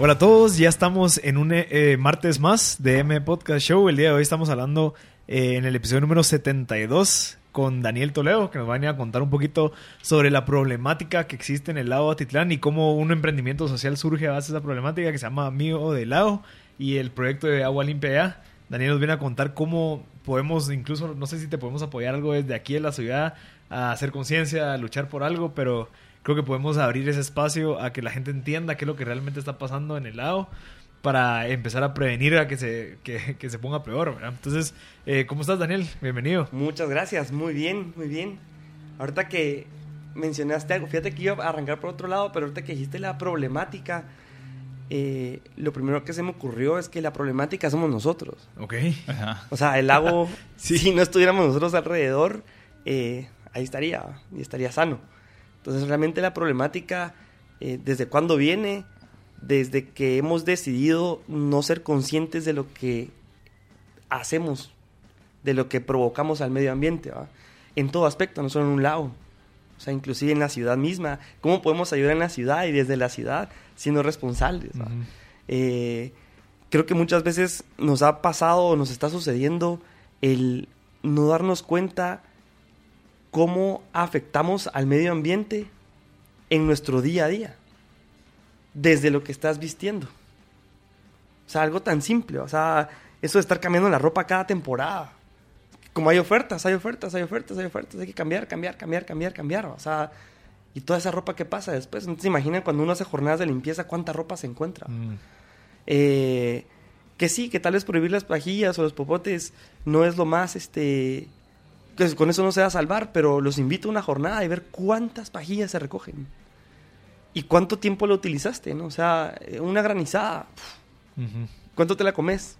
Hola a todos, ya estamos en un eh, martes más de M Podcast Show. El día de hoy estamos hablando eh, en el episodio número 72 con Daniel Toledo, que nos va a venir a contar un poquito sobre la problemática que existe en el lago Atitlán y cómo un emprendimiento social surge a base de esa problemática que se llama Amigo del Lago y el proyecto de Agua Limpia Ya. Daniel nos viene a contar cómo podemos, incluso, no sé si te podemos apoyar algo desde aquí en la ciudad, a hacer conciencia, a luchar por algo, pero creo que podemos abrir ese espacio a que la gente entienda qué es lo que realmente está pasando en el lado para empezar a prevenir a que se, que, que se ponga peor, ¿verdad? Entonces, eh, ¿cómo estás, Daniel? Bienvenido. Muchas gracias, muy bien, muy bien. Ahorita que mencionaste algo, fíjate que iba a arrancar por otro lado, pero ahorita que dijiste la problemática, eh, lo primero que se me ocurrió es que la problemática somos nosotros. Ok. Ajá. O sea, el lago, sí. si no estuviéramos nosotros alrededor, eh, ahí estaría, y estaría sano. Entonces, realmente la problemática, eh, ¿desde cuándo viene? Desde que hemos decidido no ser conscientes de lo que hacemos, de lo que provocamos al medio ambiente, ¿va? en todo aspecto, no solo en un lado. O sea, inclusive en la ciudad misma. ¿Cómo podemos ayudar en la ciudad y desde la ciudad siendo responsables? Uh -huh. eh, creo que muchas veces nos ha pasado o nos está sucediendo el no darnos cuenta cómo afectamos al medio ambiente en nuestro día a día, desde lo que estás vistiendo. O sea, algo tan simple, o sea, eso de estar cambiando la ropa cada temporada. Como hay ofertas, hay ofertas, hay ofertas, hay ofertas, hay que cambiar, cambiar, cambiar, cambiar, cambiar. O sea, y toda esa ropa que pasa después. No se imaginan cuando uno hace jornadas de limpieza cuánta ropa se encuentra. Mm. Eh, que sí, que tal vez prohibir las pajillas o los popotes no es lo más, este, con eso no se va a salvar, pero los invito a una jornada y ver cuántas pajillas se recogen. Y cuánto tiempo lo utilizaste, ¿no? O sea, una granizada. Uh -huh. ¿Cuánto te la comes?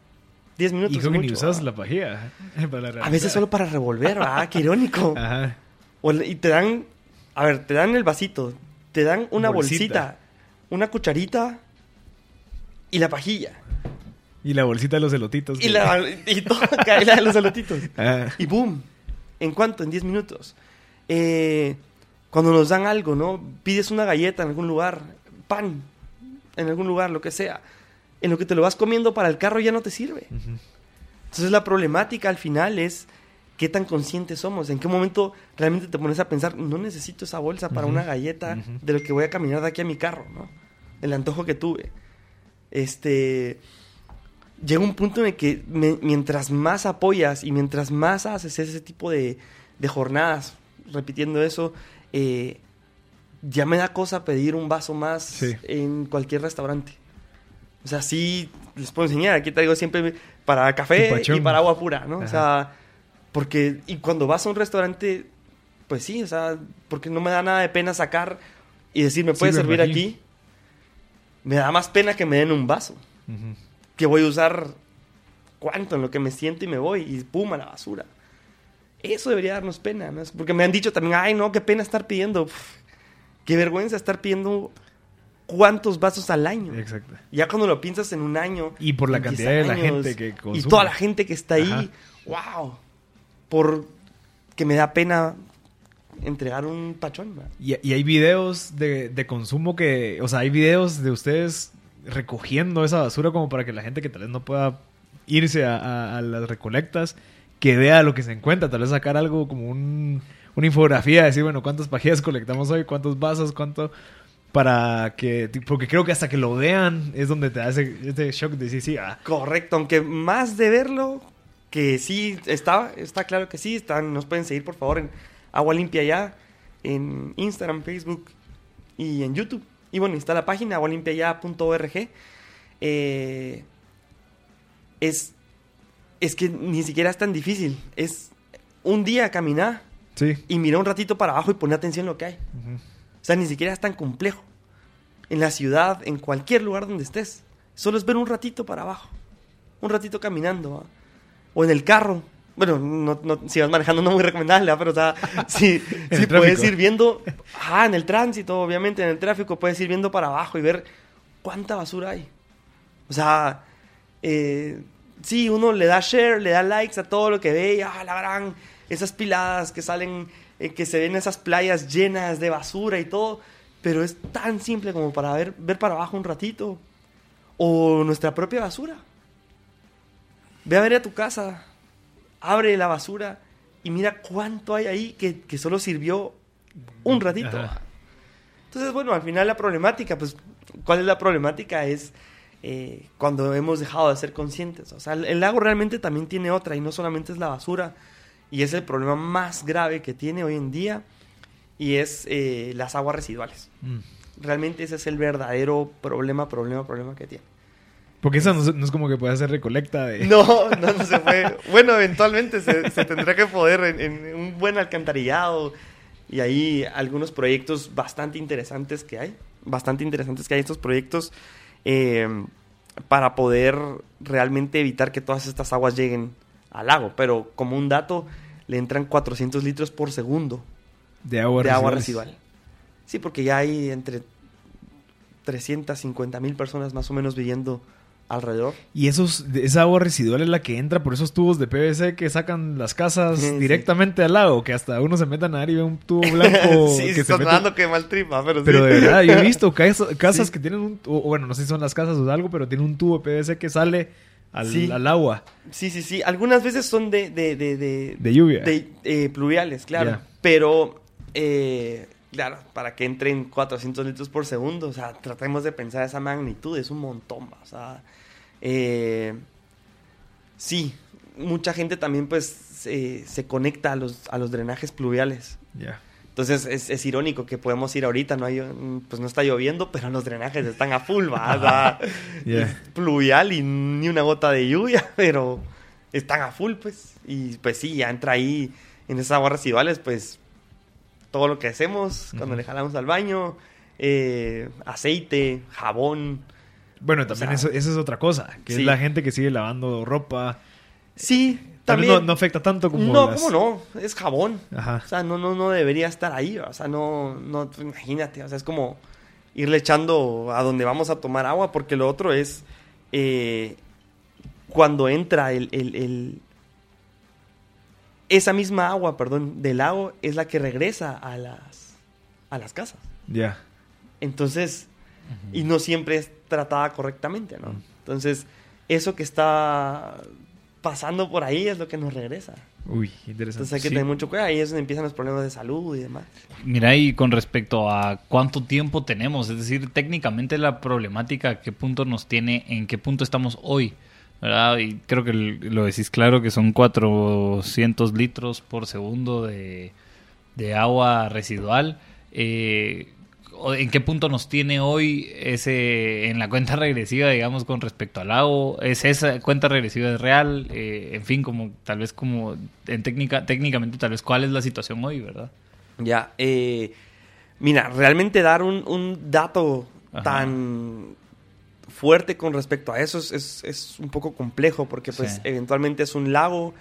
10 minutos. Y creo que ni usas la pajilla. Para la a veces solo para revolver, ¿verdad? Qué irónico. Ajá. O, y te dan, a ver, te dan el vasito, te dan una bolsita, bolsita una cucharita y la pajilla. Y la bolsita de los elotitos. Y, la, y todo cae la de los elotitos. Ajá. Y boom. ¿En cuánto? En 10 minutos. Eh, cuando nos dan algo, ¿no? Pides una galleta en algún lugar, pan, en algún lugar, lo que sea. En lo que te lo vas comiendo para el carro ya no te sirve. Uh -huh. Entonces la problemática al final es qué tan conscientes somos, en qué momento realmente te pones a pensar, no necesito esa bolsa para uh -huh. una galleta uh -huh. de lo que voy a caminar de aquí a mi carro, ¿no? El antojo que tuve. Este llega un punto en el que me, mientras más apoyas y mientras más haces ese tipo de, de jornadas, repitiendo eso, eh, ya me da cosa pedir un vaso más sí. en cualquier restaurante. O sea, sí les puedo enseñar, aquí traigo siempre para café y para agua pura, ¿no? Ajá. O sea, porque, y cuando vas a un restaurante, pues sí, o sea, porque no me da nada de pena sacar y decir, ¿me puedes sí, servir aquí? aquí? Me da más pena que me den un vaso. Uh -huh que voy a usar cuánto en lo que me siento y me voy y pum a la basura. Eso debería darnos pena, ¿no? Porque me han dicho también, ay, no, qué pena estar pidiendo. Uf, qué vergüenza estar pidiendo cuántos vasos al año. Exacto. Ya cuando lo piensas en un año. Y por la cantidad años, de la gente que consume. Y toda la gente que está ahí. Ajá. ¡Wow! Por que me da pena entregar un pachón. Y, y, hay videos de, de consumo que. O sea, hay videos de ustedes recogiendo esa basura como para que la gente que tal vez no pueda irse a, las recolectas que vea lo que se encuentra, tal vez sacar algo como un, una infografía, decir, bueno, cuántas pajillas colectamos hoy, cuántos vasos, cuánto, para que, porque creo que hasta que lo vean es donde te hace este shock de decir, sí, ah. Correcto, aunque más de verlo, que sí, está, está claro que sí, están, nos pueden seguir por favor en Agua Limpia Ya, en Instagram, Facebook y en YouTube. Y bueno, está la página agualimpiaya.org. Eh, es, es que ni siquiera es tan difícil. Es un día caminar sí. y mirar un ratito para abajo y poner atención en lo que hay. Uh -huh. O sea, ni siquiera es tan complejo. En la ciudad, en cualquier lugar donde estés. Solo es ver un ratito para abajo. Un ratito caminando. ¿va? O en el carro bueno, no, no, si vas manejando no muy recomendable, pero o sea, si, si puedes ir viendo, ah, en el tránsito, obviamente, en el tráfico, puedes ir viendo para abajo y ver cuánta basura hay. O sea, eh, sí, uno le da share, le da likes a todo lo que ve, y, ah, la gran, esas piladas que salen, eh, que se ven esas playas llenas de basura y todo, pero es tan simple como para ver, ver para abajo un ratito O nuestra propia basura. Ve a ver a tu casa, abre la basura y mira cuánto hay ahí que, que solo sirvió un ratito. Ajá. Entonces, bueno, al final la problemática, pues, ¿cuál es la problemática? Es eh, cuando hemos dejado de ser conscientes. O sea, el, el lago realmente también tiene otra y no solamente es la basura. Y es el problema más grave que tiene hoy en día y es eh, las aguas residuales. Mm. Realmente ese es el verdadero problema, problema, problema que tiene. Porque esa no, es- no es como que pueda hacer recolecta de... No, no, no se puede. Bueno, eventualmente se, se tendrá que poder en, en un buen alcantarillado y hay algunos proyectos bastante interesantes que hay, bastante interesantes que hay estos proyectos eh, para poder realmente evitar que todas estas aguas lleguen al lago. Pero como un dato, le entran 400 litros por segundo De agua de agua residual. Sí, porque ya hay entre 350 mil personas más o menos viviendo alrededor. Y esos, esa agua residual es la que entra por esos tubos de PVC que sacan las casas Sí, sí. directamente al lago, que hasta uno se mete a nadar y ve un tubo blanco sí, que sí, se mete- dando que mal tripa, pero, Pero sí. de verdad, yo he visto cas- casas que tienen un... O, bueno, no sé si son las casas o algo, pero tienen un tubo de PVC que sale al, al agua Sí, sí, sí. Algunas veces son de... De, de, de, de lluvia. de, eh, pluviales, claro. Pero, eh, claro, para que entren 400 litros por segundo, o sea, tratemos de pensar esa magnitud, es un montón, o sea... eh, sí, mucha gente también, pues, se, se conecta a los, a los drenajes pluviales. Ya. Entonces es, es irónico que podemos ir ahorita, no hay, pues no está lloviendo, pero los drenajes están a full, va, Ya. es pluvial y ni una gota de lluvia, pero están a full, pues. Y pues sí, ya entra ahí en esas aguas residuales, pues todo lo que hacemos cuando le jalamos al baño, eh, aceite, jabón. Bueno, también sea, eso, eso es otra cosa, que sí. es la gente que sigue lavando ropa. Sí, vez también. no, no afecta tanto como no, las- ¿cómo no? Es jabón. Ajá. O sea, no, no, no debería estar ahí. O sea, no, no, imagínate. O sea, es como irle echando a donde vamos a tomar agua, porque lo otro es eh, cuando entra el, el- el- esa misma agua, perdón, del lago es la que regresa a las, a las casas. Ya. Entonces, y no siempre es tratada correctamente, ¿no? Entonces, eso que está pasando por ahí es lo que nos regresa. Uy, interesante. Entonces hay que Sí. tener mucho cuidado. Ahí es donde empiezan los problemas de salud y demás. Mira, y con respecto a cuánto tiempo tenemos, es decir, técnicamente la problemática, a qué punto nos tiene, en qué punto estamos hoy, ¿verdad? Y creo que lo decís claro, que son 400 litros por segundo de, de agua residual. Eh, ¿En qué punto nos tiene hoy ese en la cuenta regresiva, digamos, con respecto al lago? ¿Es esa cuenta regresiva es real? Eh, en fin, como tal vez como en técnica, técnicamente tal vez cuál es la situación hoy, ¿verdad? Ya, eh, mira, realmente dar un, un dato Ajá. tan fuerte con respecto a eso es, es- es un poco complejo porque pues Sí. eventualmente es un lago,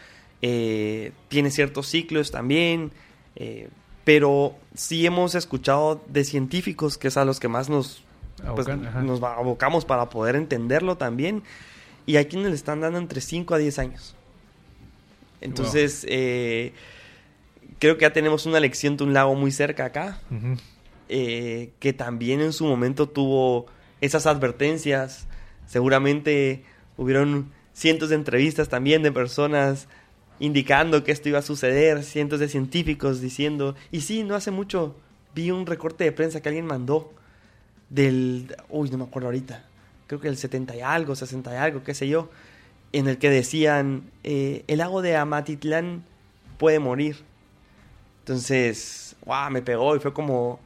eh, tiene ciertos ciclos también, eh, pero sí hemos escuchado de científicos, que es a los que más nos, pues, Abocan, nos abocamos para poder entenderlo también, y hay quienes le están dando entre 5 a 10 años. Entonces, eh, creo que ya tenemos una lección de un lago muy cerca acá, que también en su momento tuvo esas advertencias. Seguramente hubieron cientos de entrevistas también de personas indicando que esto iba a suceder, cientos de científicos diciendo, y sí, no hace mucho vi un recorte de prensa que alguien mandó del, uy, no me acuerdo ahorita, creo que el 70 y algo, 60 y algo, qué sé yo, en el que decían, eh, el lago de Amatitlán puede morir. Entonces, wow, me pegó y fue como,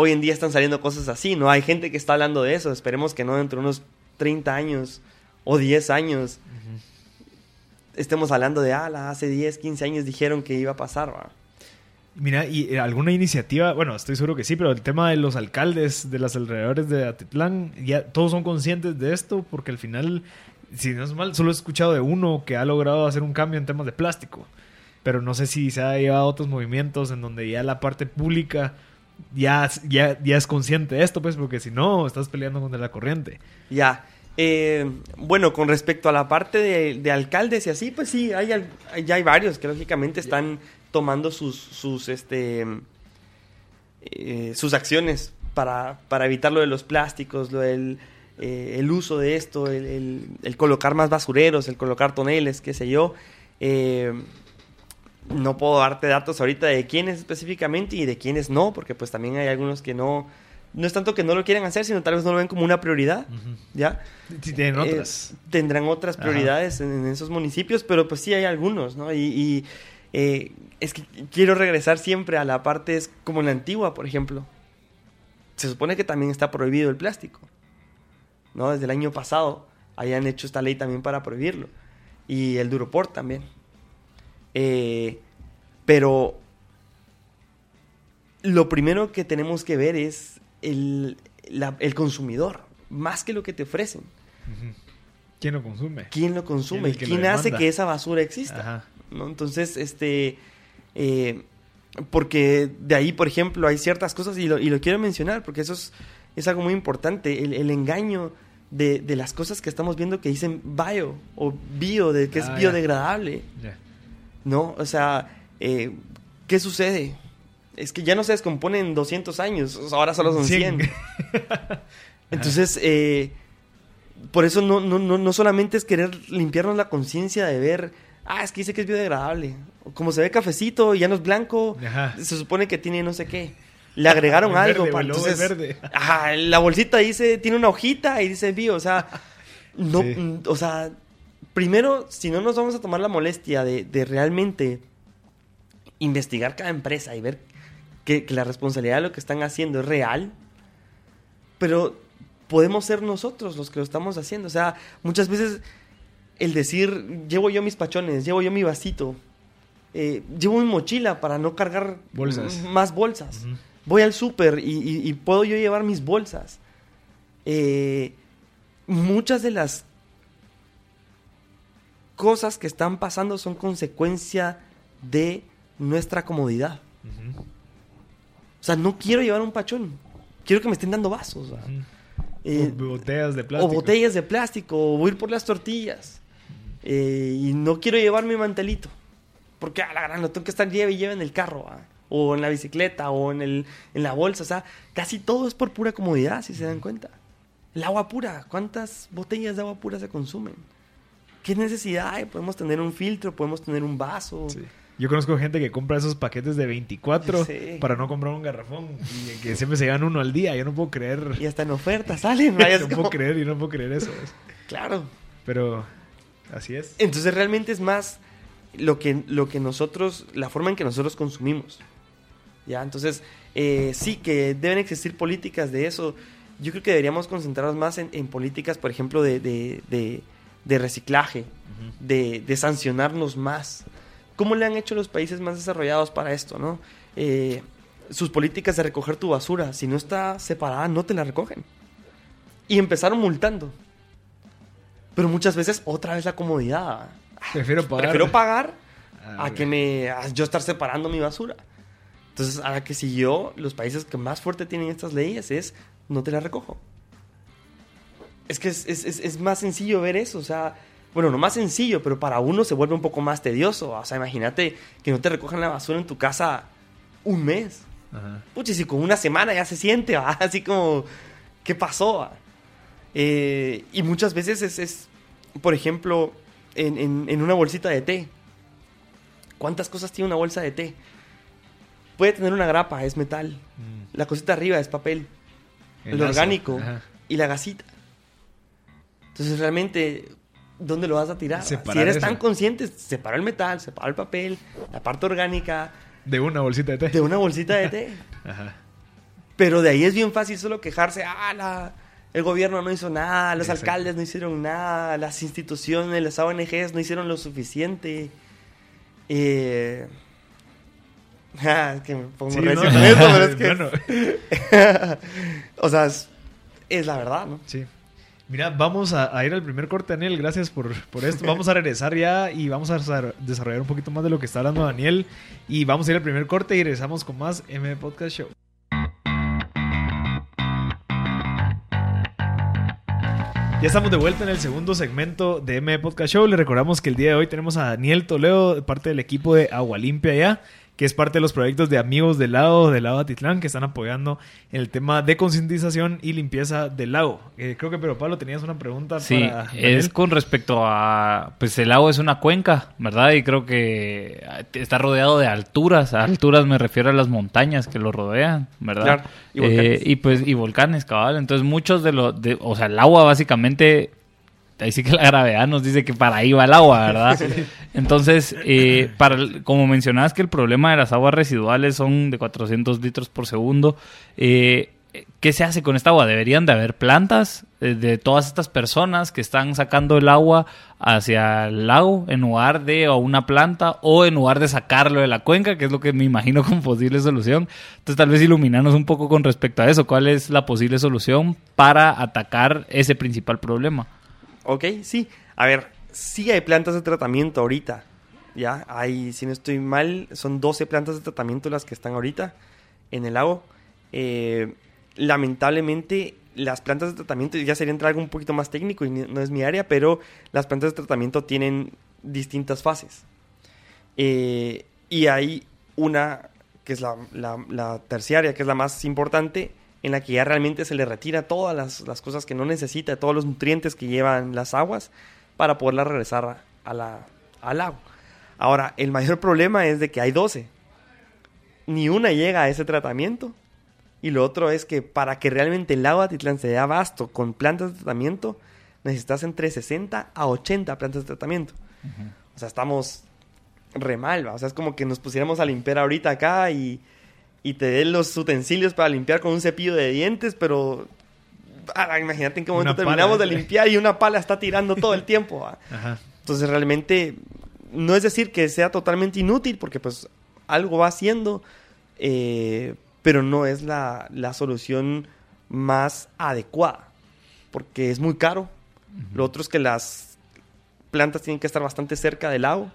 hoy en día están saliendo cosas así, ¿no? Hay gente que está hablando de eso, esperemos que no dentro de unos 30 años o 10 años estemos hablando de, ah, la- hace 10, 15 años dijeron que iba a pasar, ¿va? Mira, ¿y eh, alguna iniciativa? Bueno, estoy seguro que sí, pero el tema de los alcaldes de los alrededores de Atitlán, ya todos son conscientes de esto, porque al final, si no es mal, solo he escuchado de uno que ha logrado hacer un cambio en temas de plástico. Pero no sé si se ha llevado a otros movimientos en donde ya la parte pública ya, ya, ya es consciente de esto, pues, porque si no, estás peleando contra la corriente. Ya. Eh, bueno, con respecto a la parte de, de alcaldes y así, pues sí, hay, ya hay varios que lógicamente están tomando sus, sus, este, eh, sus acciones para, para evitar lo de los plásticos, lo del eh, el uso de esto, el, el- colocar más basureros, el colocar toneles, qué sé yo. No puedo darte datos ahorita de quiénes específicamente y de quiénes no, porque pues también hay algunos que no, no es tanto que no lo quieran hacer, sino tal vez no lo ven como una prioridad, ¿ya? Si tienen Eh, otras. tendrán otras prioridades en, en esos municipios, pero pues sí hay algunos, ¿no? Y, y, eh, es que quiero regresar siempre a la parte es como en la antigua, por ejemplo. Se supone que también está prohibido el plástico, ¿no? Desde el año pasado hayan hecho esta ley también para prohibirlo. Y el Duroport también. Eh, pero lo primero que tenemos que ver es el, la- el consumidor, más que lo que te ofrecen. ¿Quién lo consume? ¿Quién lo consume? Lo ¿Quién hace que esa basura exista? Ajá. ¿no? Entonces, este, eh, porque de ahí, por ejemplo, hay ciertas cosas, y lo, y lo quiero mencionar, porque eso es, es algo muy importante, el, el engaño de, de las cosas que estamos viendo que dicen bio o bio, de que es Ah, biodegradable, Ya. ¿No? O sea, eh, ¿qué sucede? Es que ya no se descompone en 200 años, ahora solo son 100. Entonces, eh, por eso no, no, no, no solamente es querer limpiarnos la conciencia de ver, ah, es que dice que es biodegradable. Como se ve cafecito y ya no es blanco, Ajá. se supone que tiene no sé qué. Le agregaron algo. verde, pa- o el logo es entonces, verde. ajá, la bolsita dice, tiene una hojita y dice bio, o sea, no, Sí. o sea, primero, si no nos vamos a tomar la molestia de, de realmente investigar cada empresa y ver que, que la responsabilidad de lo que están haciendo es real, pero podemos ser nosotros los que lo estamos haciendo. O sea, muchas veces el decir, llevo yo mis pachones, llevo yo mi vasito, eh, llevo mi mochila para no cargar Bolsas. más bolsas. Voy al súper y, y- y puedo yo llevar mis bolsas. Eh, muchas de las cosas que están pasando son consecuencia de nuestra comodidad. O sea, no quiero llevar un pachón. Quiero que me estén dando vasos. Eh, O botellas de o plástico. botellas de plástico, o voy a ir por las tortillas. Eh, y no quiero llevar mi mantelito. Porque a la gran lo tengo que estar lleve y lleve en el carro, o en la bicicleta, o en, el, en la bolsa. O sea, casi todo es por pura comodidad, si se dan cuenta. El agua pura, ¿cuántas botellas de agua pura se consumen? ¿Qué necesidad hay? Podemos tener un filtro, podemos tener un vaso. Sí. Yo conozco gente que compra esos paquetes de 24 Sí. para no comprar un garrafón y que siempre se llevan uno al día. Yo no puedo creer. Y hasta en oferta salen. no como- puedo creer y no puedo creer eso. es. Claro. Pero así es. Entonces realmente es más lo que, lo que nosotros, la forma en que nosotros consumimos. ¿Ya? Entonces, eh, sí que deben existir políticas de eso. Yo creo que deberíamos concentrarnos más en, en políticas, por ejemplo, de, de, de- de reciclaje, de, de sancionarnos más. ¿Cómo le han hecho los países más desarrollados para esto, no? Eh, sus políticas de recoger tu basura, si no está separada, no te la recogen. Y empezaron multando. Pero muchas veces otra vez la comodidad. Prefiero pagar. Prefiero pagar Ah, a que me a yo estar separando mi basura. Entonces, a la que siguió, los países que más fuerte tienen estas leyes es no te la recojo. Es que es, es- es- más sencillo ver eso, o sea, bueno, no más sencillo, pero para uno se vuelve un poco más tedioso. O sea, imagínate que no te recojan la basura en tu casa un mes. Ajá. Pucha, si con una semana ya se siente, ¿va? así como, ¿qué pasó? Eh, y muchas veces es, es, por ejemplo, en, en- en una bolsita de té. ¿Cuántas cosas tiene una bolsa de té? Puede tener una grapa, es metal. Mm. La cosita arriba es papel. El, orgánico Ajá. y la gasita. Entonces, realmente, ¿dónde lo vas a tirar? Si eres eso. tan consciente, separa el metal, separa el papel, la parte orgánica De una bolsita de té. de una bolsita de té. Ajá. Pero de ahí es bien fácil solo quejarse, ah, la- el gobierno no hizo nada, los Exacto. alcaldes no hicieron nada, las instituciones, las ONGs no hicieron lo suficiente. Eh... ah, es que me pongo Sí, recio ¿no? con esto, pero es que... O sea, es, es la verdad, ¿no? sí. Mira, vamos a, ir al primer corte, Daniel. Gracias por, por esto. Vamos a regresar ya y vamos a desar- desarrollar un poquito más de lo que está hablando Daniel. Y vamos a ir al primer corte y regresamos con más M Podcast Show. Ya estamos de vuelta en el segundo segmento de M Podcast Show. Le recordamos que el día de hoy tenemos a Daniel Toledo, parte del equipo de Agua Limpia ya, que es parte de los proyectos de amigos del lago, del lago Atitlán, que están apoyando en el tema de concientización y limpieza del lago. Eh, creo que, pero Pablo, tenías una pregunta sí, para... es con respecto a... Pues el lago es una cuenca, ¿verdad? Y creo que está rodeado de alturas. A alturas me refiero a las montañas que lo rodean, ¿verdad? Claro, y, volcanes. y pues y volcanes, cabal. Entonces muchos de los... o sea, el agua básicamente ahí sí que la gravedad nos dice que para ahí va el agua, ¿verdad? Entonces, eh, para, como mencionabas que el problema de las aguas residuales son de 400 litros por segundo, eh, ¿qué se hace con esta agua? ¿Deberían de haber plantas eh, de todas estas personas que están sacando el agua hacia el lago en lugar de una planta o en lugar de sacarlo de la cuenca, que es lo que me imagino como posible solución? Entonces, tal vez iluminarnos un poco con respecto a eso. ¿Cuál es la posible solución para atacar ese principal problema? Ok, sí. A ver, sí hay plantas de tratamiento ahorita. Ya, hay, si no estoy mal, son 12 plantas de tratamiento las que están ahorita en el lago. Eh, lamentablemente, las plantas de tratamiento, ya sería entrar algo un poquito más técnico y no es mi área, pero las plantas de tratamiento tienen distintas fases. Eh, y hay una que es la, la terciaria, que es la más importante, en la que ya realmente se le retira todas las, cosas que no necesita, todos los nutrientes que llevan las aguas para poderla regresar a la, al agua. Ahora, el mayor problema es de que hay 12. Ni una llega a ese tratamiento. Y lo otro es que para que realmente el agua de Titlán se dé abasto con plantas de tratamiento, necesitas entre 60 a 80 plantas de tratamiento. O sea, estamos re mal, O sea, es como que nos pusiéramos a limpiar ahorita acá y y te den los utensilios para limpiar con un cepillo de dientes, pero ah, imagínate en qué momento terminamos de limpiar y una pala está tirando todo el tiempo. Entonces realmente no es decir que sea totalmente inútil, porque pues algo va haciendo, eh, pero no es la, solución más adecuada, porque es muy caro. Lo otro es que las plantas tienen que estar bastante cerca del lago.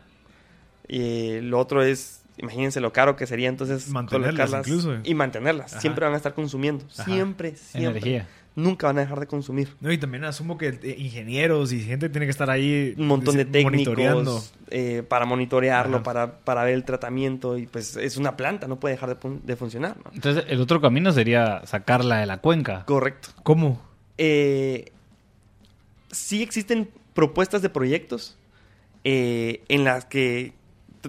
Y lo otro es imagínense lo caro que sería entonces mantenerlas y mantenerlas. Siempre van a estar consumiendo. Siempre, siempre. Energía. Nunca van a dejar de consumir. No, y también asumo que eh, ingenieros y gente tiene que estar ahí. Un montón de técnicos eh, para monitorearlo, para, para, ver el tratamiento. Y pues es una planta, no puede dejar de, funcionar. Entonces, el otro camino sería sacarla de la cuenca. Correcto. ¿Cómo? Eh, sí existen propuestas de proyectos en las que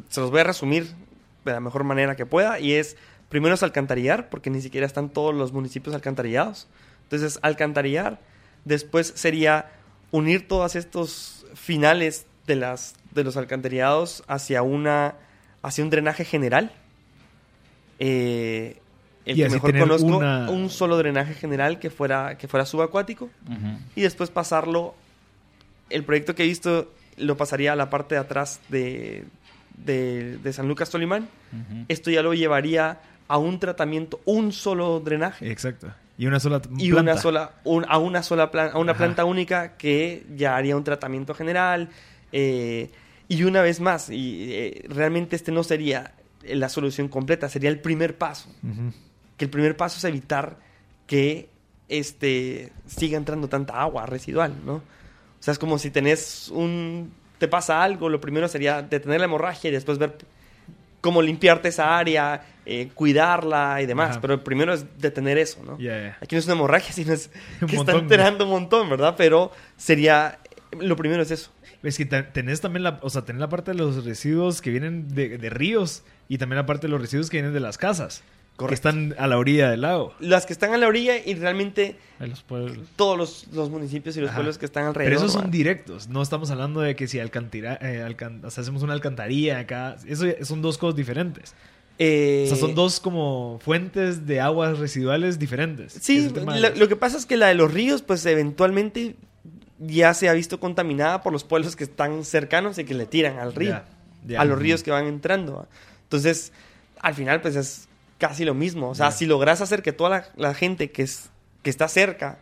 se los voy a resumir de la mejor manera que pueda y es primero es alcantarillar, porque ni siquiera están todos los municipios alcantarillados. Entonces, alcantarillar, después sería unir todos estos finales de, las, de los alcantarillados hacia, una, hacia un drenaje general. Eh, el que mejor conozco, un solo drenaje general que fuera, que fuera subacuático. Y después pasarlo, el proyecto que he visto lo pasaría a la parte de atrás de, de, San Lucas Tolimán, esto ya lo llevaría a un tratamiento, un solo drenaje. Exacto. Y una sola Y una sola, a una sola planta, a una planta única que ya haría un tratamiento general. Eh, y una vez más, y eh, realmente este no sería la solución completa, sería el primer paso. Que el primer paso es evitar que este siga entrando tanta agua residual, ¿no? O sea, es como si tenés un te pasa algo, lo primero sería detener la hemorragia y después ver cómo limpiarte esa área, eh, cuidarla y demás. Pero primero es detener eso, ¿no? Aquí no es una hemorragia, sino es que está enterando un montón, ¿verdad? Pero sería, lo primero es eso. Es que tenés también la, o sea, tenés la parte de los residuos que vienen de, de ríos y también la parte de los residuos que vienen de las casas. Que están a la orilla del lago. Las que están a la orilla y realmente todos los, municipios y los pueblos que están alrededor. Pero esos son directos. No estamos hablando de que si alcantira, eh, hacemos una alcantarilla acá. Eso son dos cosas diferentes. Eh, o sea, son dos como fuentes de aguas residuales diferentes. Sí, lo, que pasa es que la de los ríos, pues eventualmente ya se ha visto contaminada por los pueblos que están cercanos y que le tiran al río. A los ríos que van entrando. Entonces, al final, pues es casi lo mismo. O sea, si logras hacer que toda la, gente que, es, que está cerca,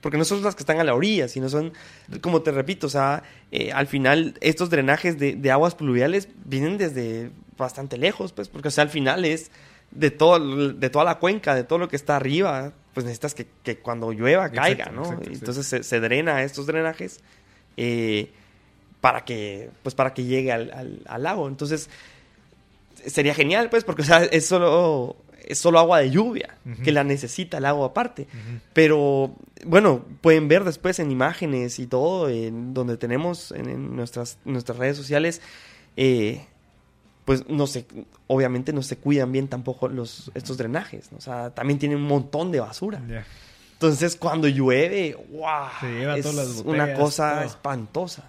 porque no son las que están a la orilla, sino son, como te repito, o sea, eh, al final estos drenajes de, aguas pluviales vienen desde bastante lejos, pues, porque, o sea, al final es de, todo, de toda la cuenca, de todo lo que está arriba, pues necesitas que, cuando llueva caiga, ¿no? Entonces se, drena estos drenajes eh, para que, pues, para que llegue al, al lago. Entonces, sería genial, pues, porque, o sea, es solo, es solo agua de lluvia, que la necesita el agua aparte. Pero, bueno, pueden ver después en imágenes y todo, en donde tenemos en, en nuestras, nuestras redes sociales, eh, pues no se, obviamente no se cuidan bien tampoco los, estos drenajes, ¿no? o sea, también tienen un montón de basura. Entonces, cuando llueve, ¡wow! Se lleva es todas las una botellas, cosa todo. espantosa.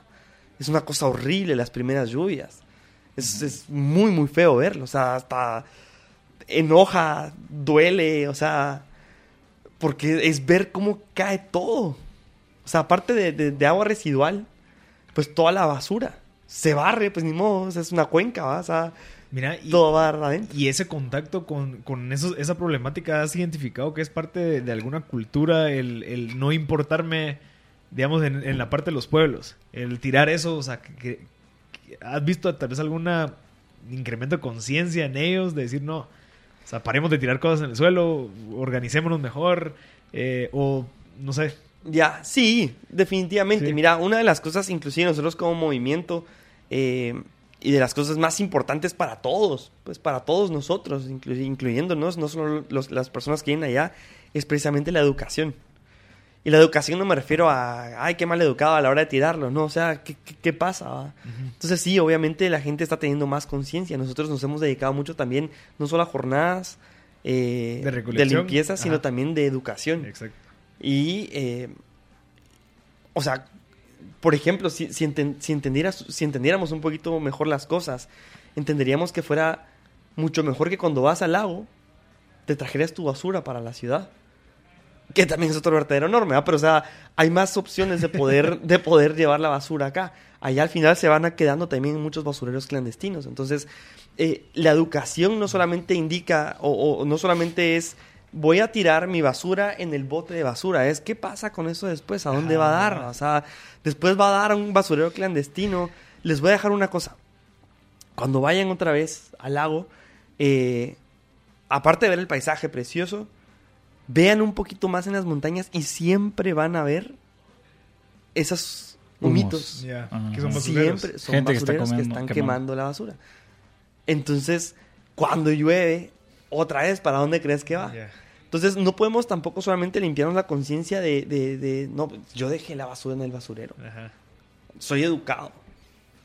Es una cosa horrible las primeras lluvias. Es, es muy, muy feo verlo. O sea, hasta enoja, duele, o sea, porque es ver cómo cae todo. O sea, aparte de, de- de agua residual, pues toda la basura. Se barre, pues ni modo, o sea, es una cuenca, ¿va? O sea, Mira, y, todo va adentro. y ese contacto con, con esos- esa problemática, ¿has identificado que es parte de, de alguna cultura el, el no importarme, digamos, en, en la parte de los pueblos? El tirar eso, o sea, que- ¿has visto tal vez alguna incremento de conciencia en ellos de decir, no, o sea, paremos de tirar cosas en el suelo, organicémonos mejor, eh, o no sé, Ya, sí, definitivamente. Sí. Mira, una de las cosas, inclusive nosotros como movimiento, eh, y de las cosas más importantes para todos, pues para todos nosotros, inclu- incluyéndonos, no solo los- las personas que vienen allá, es precisamente la educación. Y la educación no me refiero a, ay, qué mal educado a la hora de tirarlo, no, o sea, ¿qué, qué, qué pasa? Entonces sí, obviamente la gente está teniendo más conciencia. Nosotros nos hemos dedicado mucho también, no solo a jornadas eh, De de, limpieza, sino también de educación. exacto. Y, eh, o sea, por ejemplo, si, si, enten- si entendiéramos un poquito mejor las cosas, entenderíamos que fuera mucho mejor que cuando vas al lago, te trajeras tu basura para la ciudad. Que también es otro vertedero enorme, ¿ah? pero o sea, hay más opciones de poder, de poder llevar la basura acá. Allá al final se van a quedando también muchos basureros clandestinos. Entonces, eh, la educación no solamente indica, o, o no solamente es, voy a tirar mi basura en el bote de basura, es qué pasa con eso después, a dónde va a dar. O sea, después va a dar a un basurero clandestino. Les voy a dejar una cosa. Cuando vayan otra vez al lago, eh, aparte de ver el paisaje precioso, vean un poquito más en las montañas y siempre van a ver esos humitos. Que son basureros. Siempre son Gente que está basureros que, comiendo- están quemando. quemando la basura. Entonces, cuando llueve, otra vez, ¿para dónde crees que va? Entonces, no podemos tampoco solamente limpiarnos la conciencia de, de, de, no, yo dejé la basura en el basurero. Ajá. Soy educado.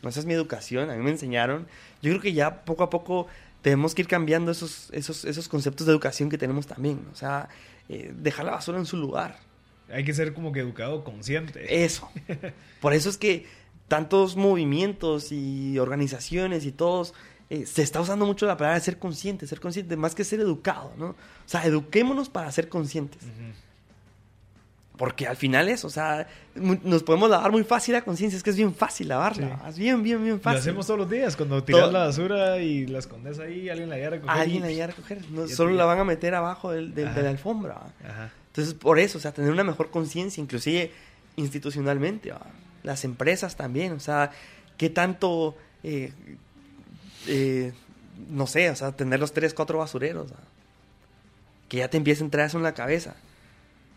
Esa es mi educación, a mí me enseñaron. Yo creo que ya poco a poco tenemos que ir cambiando esos, esos, esos conceptos de educación que tenemos también. O sea, eh, dejar la basura en su lugar. Hay que ser como que educado consciente. Eso. Por eso es que tantos movimientos y organizaciones y todos eh, se está usando mucho la palabra ser consciente, ser consciente, más que ser educado, ¿no? O sea, eduquémonos para ser conscientes. Porque al final es, o sea, nos podemos lavar muy fácil la conciencia, es que es bien fácil lavarla, Sí. es bien, bien, bien Lo fácil. hacemos todos los días. Cuando tiras Todo- la basura y la escondes ahí, alguien la llega a recoger. Alguien la llega a recoger, no, solo la van a meter abajo del- de la alfombra. Ajá. Entonces, por eso, o sea, tener una mejor conciencia, inclusive institucionalmente, ¿va? las empresas también, o sea, qué tanto, eh, eh, no sé, o sea, tener los tres, cuatro basureros, ¿va? que ya te empiece a entrar eso en la cabeza.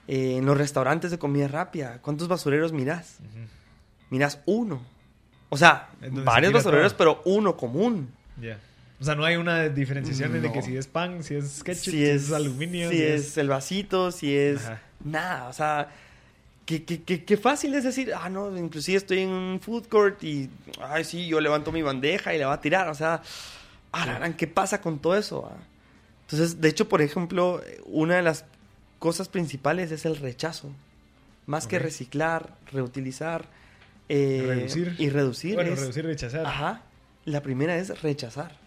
Eh, en los restaurantes de comida rápida, ¿cuántos basureros mirás? Ujú. Mirás uno. O sea, Entonces, varios basureros, todo. pero uno común. Ya. O sea, no hay una diferenciación de No. que si es pan, si es ketchup, si, si es, aluminio. si es el vasito, si es Ajá. nada, o sea, qué, qué, qué- qué fácil es decir, ah, no, inclusive estoy en un food court y, ay, sí, yo levanto mi bandeja y la va a tirar, o sea, ah, ¿qué pasa con todo eso? ah? Entonces, de hecho, por ejemplo, una de las cosas principales es el rechazo, más que Ok. reciclar, reutilizar eh, Reducir. y reducir. Bueno, es- reducir, rechazar. Ajá. La primera es rechazar.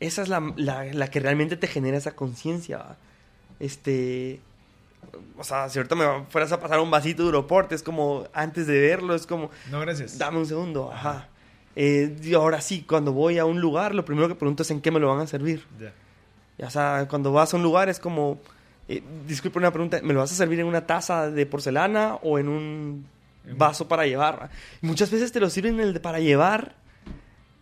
Esa es la, la- la que realmente te genera esa conciencia. Este. O sea, si ahorita me fueras a pasar un vasito de Europort, es como antes de verlo, es como, No, gracias. dame un segundo, ajá. Eh, y ahora sí, cuando voy a un lugar, lo primero que pregunto es en qué me lo van a servir. Ya. Ya, O sea, cuando vas a un lugar es como, eh, disculpe una pregunta, ¿me lo vas a servir en una taza de porcelana o en un vaso para llevar? Muchas veces te lo sirven en el de para llevar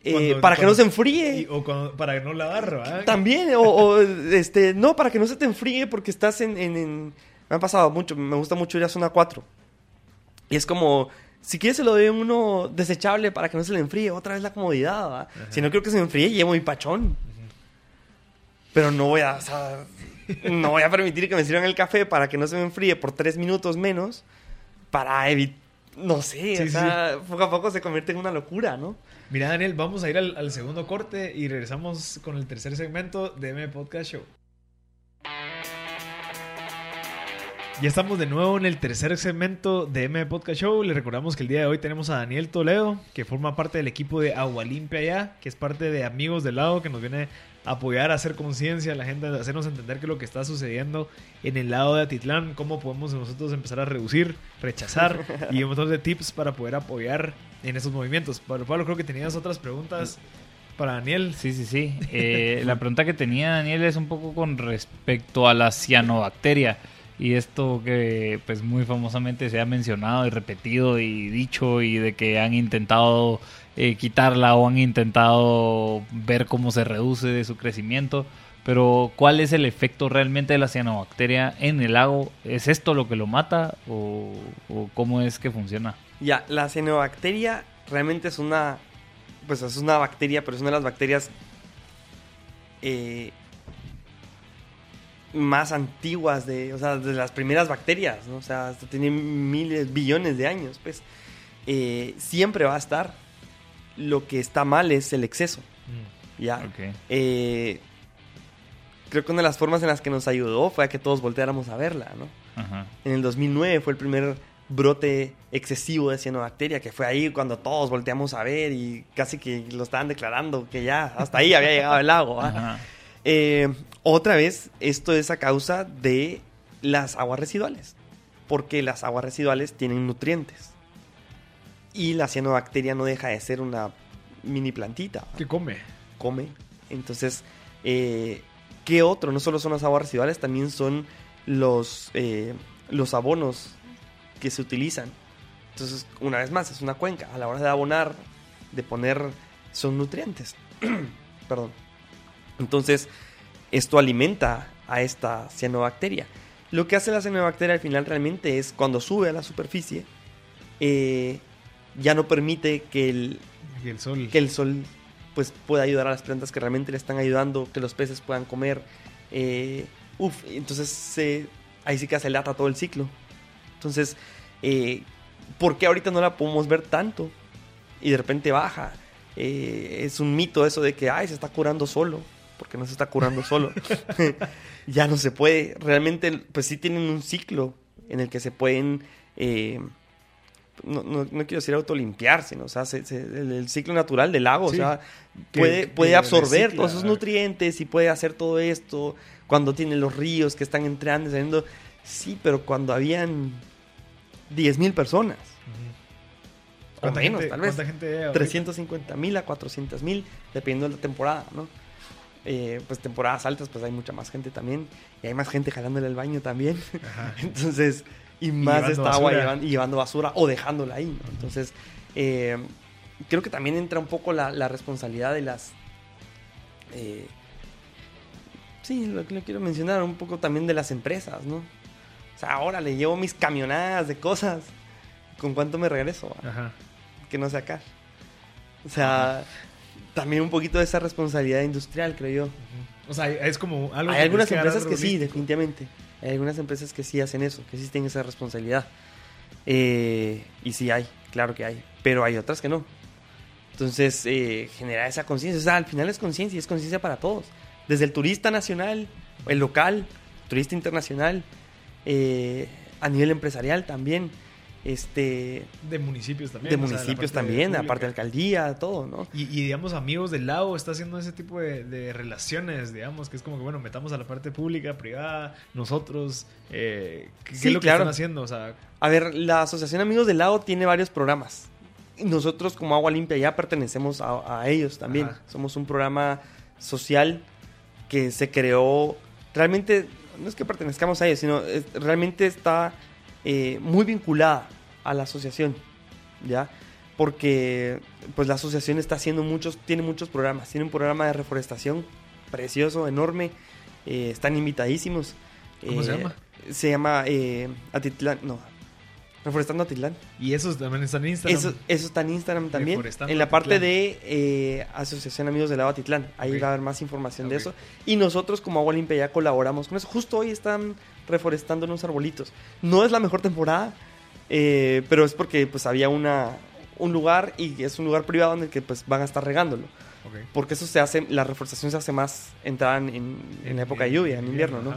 eh, Cuando- para que no se enfríe. Y- o cuando- para no lavar, ¿verdad? También, o, o, este, no, para que no se te enfríe porque estás en, en- en- Me ha pasado mucho, me gusta mucho ir a zona 4. Y es como, Si quieres se lo doy en uno desechable para que no se le enfríe. Otra vez la comodidad. Si no quiero que se me enfríe, llevo mi pachón. Pero no voy a... o sea, no voy a permitir que me sirvan el café para que no se me enfríe por tres minutos menos. Para evitar... No sé, Sí, o sea, poco a poco se convierte en una locura, ¿no? Mira, Daniel, vamos a ir al, al segundo corte y regresamos con el tercer segmento de M Podcast Show. Ya estamos de nuevo en el tercer segmento de M Podcast Show. Les recordamos que el día de hoy tenemos a Daniel Toledo, que forma parte del equipo de Agua Limpia ya, que es parte de Amigos del Lago, que nos viene apoyar hacer conciencia a la gente, hacernos entender qué es lo que está sucediendo en el lado de Atitlán, cómo podemos nosotros empezar a reducir, rechazar y un montón de tips para poder apoyar en esos movimientos. Pablo, Pablo, creo que tenías otras preguntas para Daniel. Sí, sí, sí. Eh, la pregunta que tenía Daniel es un poco con respecto a la cianobacteria. Y esto que pues muy famosamente se ha mencionado y repetido y dicho y de que han intentado eh, quitarla o han intentado ver cómo se reduce de su crecimiento. Pero ¿cuál es el efecto realmente de la cianobacteria en el lago? ¿Es esto lo que lo mata o, cómo es que funciona? Ya, la cianobacteria realmente es una. Pues es una bacteria, pero es una de las bacterias eh, más antiguas de. O sea, de las primeras bacterias, ¿no? O sea, hasta tiene miles, billones de años, pues. Eh, siempre va a estar. Lo que está mal es el exceso. Ya. Ok. Eh, creo que una de las formas en las que nos ayudó fue a que todos volteáramos a verla, ¿no? Ajá. En el 2009 fue el primer brote excesivo de cianobacteria, que fue ahí cuando todos volteamos a ver y casi que lo estaban declarando que ya hasta ahí había llegado el lago. Eh, otra vez, esto es a causa de las aguas residuales, porque las aguas residuales tienen nutrientes y la cianobacteria no deja de ser una mini plantita. ¿Qué come? come. Entonces, eh, ¿qué otro? No solo son las aguas residuales, también son los, eh, los abonos que se utilizan. Entonces, una vez más, es una cuenca. A la hora de abonar, de poner, son nutrientes. Perdón. Entonces, esto alimenta a esta cianobacteria. Lo que hace la cianobacteria al final realmente es cuando sube a la superficie, eh, ya no permite que el, Y el sol. que el sol pues pueda ayudar a las plantas que realmente le están ayudando, que los peces puedan comer. Eh, uf, entonces se- ahí sí que acelera todo el ciclo. Entonces, eh, ¿por qué ahorita no la podemos ver tanto? Y de repente baja. Eh, es un mito eso de que, ay, se está curando solo. Porque no se está curando solo. ya no se puede. Realmente, pues sí tienen un ciclo en el que se pueden... eh, no, no- no quiero decir autolimpiar, sino, o sea, se- se- el, el ciclo natural del lago, Sí, o sea, puede, que puede absorber recicla, todos esos nutrientes y puede hacer todo esto cuando tiene los ríos que están entrando y saliendo. Sí, pero cuando habían 10.000 personas, o ¿Cuánta menos, gente, tal vez. ¿Cuánta gente hay ahorita? 350 mil a 400 mil, dependiendo de la temporada, ¿no? Eh, pues temporadas altas, pues hay mucha más gente también. Y hay más gente jalándole el baño también. Ajá. Entonces, y más de esta agua basura. llevando basura o dejándola ahí, ¿no? Entonces, eh, creo que también entra un poco la, la responsabilidad de las... eh, sí, lo que le quiero mencionar, un poco también de las empresas, ¿no? O sea, ahora le llevo mis camionadas de cosas. ¿Con cuánto me regreso? Ajá. que no sea cash. O sea, también un poquito de esa responsabilidad industrial, creo yo. O sea, es como algo Hay que algunas empresas que sí, definitivamente. Hay algunas empresas que sí hacen eso, que sí tienen esa responsabilidad. Eh, y sí hay, claro que hay. Pero hay otras que no. Entonces, eh, generar esa conciencia. O sea, al final es conciencia y es conciencia para todos. Desde el turista nacional, el local, turista internacional, eh, a nivel empresarial también. Este, De municipios también. de sea, municipios también, aparte de alcaldía, todo, ¿no? Y, y, digamos, Amigos del Lago está haciendo ese tipo de, de relaciones, digamos, que es como que, bueno, metamos a la parte pública, privada, nosotros, eh, ¿qué, Sí, es lo que claro. están haciendo? O sea, A ver, la Asociación Amigos del Lago tiene varios programas. Nosotros como Agua Limpia ya pertenecemos a, a ellos también. Ajá. Somos un programa social que se creó, realmente, no es que pertenezcamos a ellos, sino es- realmente está eh, muy vinculada a la asociación, ¿ya? Porque pues la asociación está haciendo muchos, tiene muchos programas. Tiene un programa de reforestación precioso, enorme. eh, están invitadísimos. ¿Cómo se Eh, llama? Se llama eh, Atitlán, no, Reforestando Atitlán. Y eso también está en Instagram. Eso, eso está en Instagram también. En la parte Atitlán. de eh, Asociación Amigos del Agua Atitlán. Ahí va a haber más información de eso. Y nosotros como Agua Limpia ya colaboramos con eso. Justo hoy están reforestando unos arbolitos. No es la mejor temporada, eh, pero es porque pues había una, un lugar y es un lugar privado en el que pues van a estar regándolo. Ok. Porque eso se hace, la reforestación se hace más entrada en, en, en la época de lluvia, en invierno, ¿no?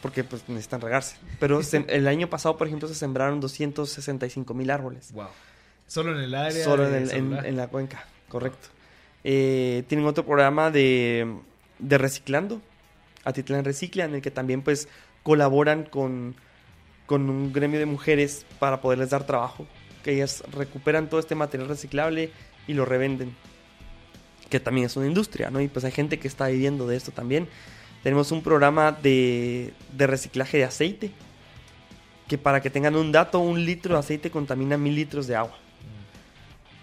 Porque pues necesitan regarse. Pero se- el año pasado, por ejemplo, se sembraron 265 mil árboles. Wow. Solo en el área. Solo en, el- en la cuenca, correcto. Eh, tienen otro programa de, de reciclando, Atitlán Recicla, en el que también pues colaboran con, con un gremio de mujeres para poderles dar trabajo. Que ellas recuperan todo este material reciclable y lo revenden. Que también es una industria, ¿no? Y pues hay gente que está viviendo de esto también. Tenemos un programa de, de reciclaje de aceite. Que para que tengan un dato, un litro de aceite contamina mil litros de agua.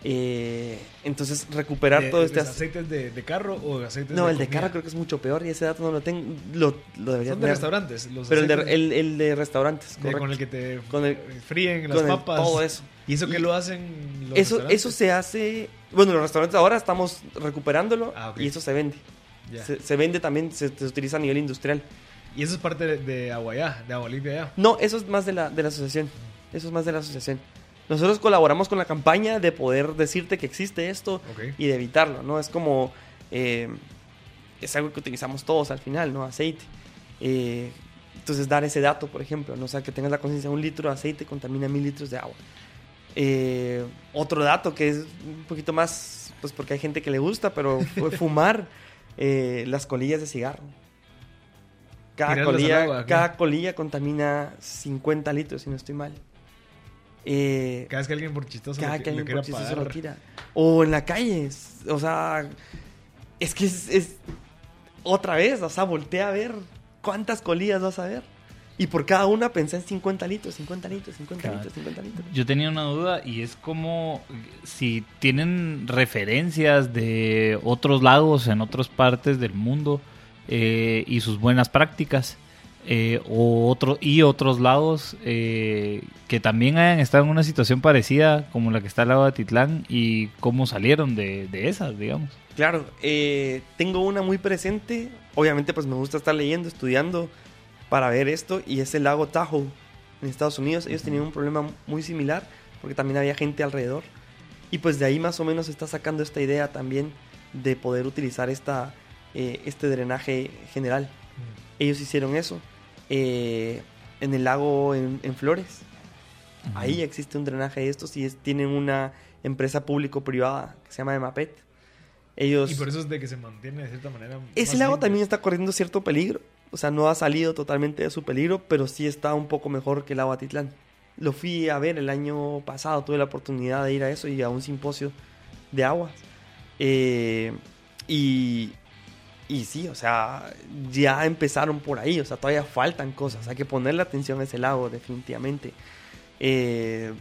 Eh, entonces, recuperar De- todo este aceite. aceites de, de carro o aceites No, de el de carro creo que es mucho peor y ese dato no lo tengo. Lo, lo debería Son de tener. restaurantes. Los Pero el de, aceites el, el de restaurantes, correcto. con el que te Con el- fríen las Con papas. todo eso. ¿Y eso qué Y- lo hacen los Eso, eso se hace. Bueno, los restaurantes ahora estamos recuperándolo Ah, y eso se vende. Se, se vende también, se, se utiliza a nivel industrial. Y eso es parte de, de agua ya, de agua limpia. No, eso es más de la, de la asociación. Eso es más de la asociación. Nosotros colaboramos con la campaña de poder decirte que existe esto y de evitarlo, ¿no? Es como... eh, es algo que utilizamos todos al final, ¿no? Aceite. Eh, entonces dar ese dato, por ejemplo, ¿no? O sea, que tengas la conciencia, un litro de aceite contamina mil litros de agua. Eh, otro dato que es un poquito más, pues porque hay gente que le gusta, pero fue fumar eh, las colillas de cigarro. Cada colilla, cada colilla contamina 50 litros, si no estoy mal. Eh, Cada vez que alguien por chistoso cada le, que alguien por lo tira. O en la calle. es- O sea, es que es, es- otra vez, o sea, voltea a ver cuántas colillas vas a ver. Y por cada una pensé en 50 litros, 50 litros, 50 Claro. litros, 50 litros. Yo tenía una duda y es como si tienen referencias de otros lagos en otras partes del mundo eh, y sus buenas prácticas eh, o otro, y otros lagos eh, que también hayan estado en una situación parecida como la que está el lago de Titlán y cómo salieron de, de esas, digamos. Claro, eh, tengo una muy presente. Obviamente, pues me gusta estar leyendo, estudiando para ver esto. Y es el lago Tahoe en Estados Unidos. Ellos tenían un problema muy similar porque también había gente alrededor. Y pues de ahí más o menos se está sacando esta idea también de poder utilizar esta, eh, este drenaje general. Mm. Ellos hicieron eso eh, en el lago en, en Flores. Ahí existe un drenaje de estos y es- tienen una empresa público-privada que se llama Emapet. Ellos... Y por eso es de que se mantiene de cierta manera. Ese lago limpio. también está corriendo cierto peligro. O sea, no ha salido totalmente de su peligro, pero sí está un poco mejor que el agua Atitlán. Lo fui a ver el año pasado, tuve la oportunidad de ir a eso y a un simposio de aguas. Eh, y, y sí, o sea, ya empezaron por ahí, o sea, todavía faltan cosas. Hay que ponerle atención a ese lago, definitivamente. Eh,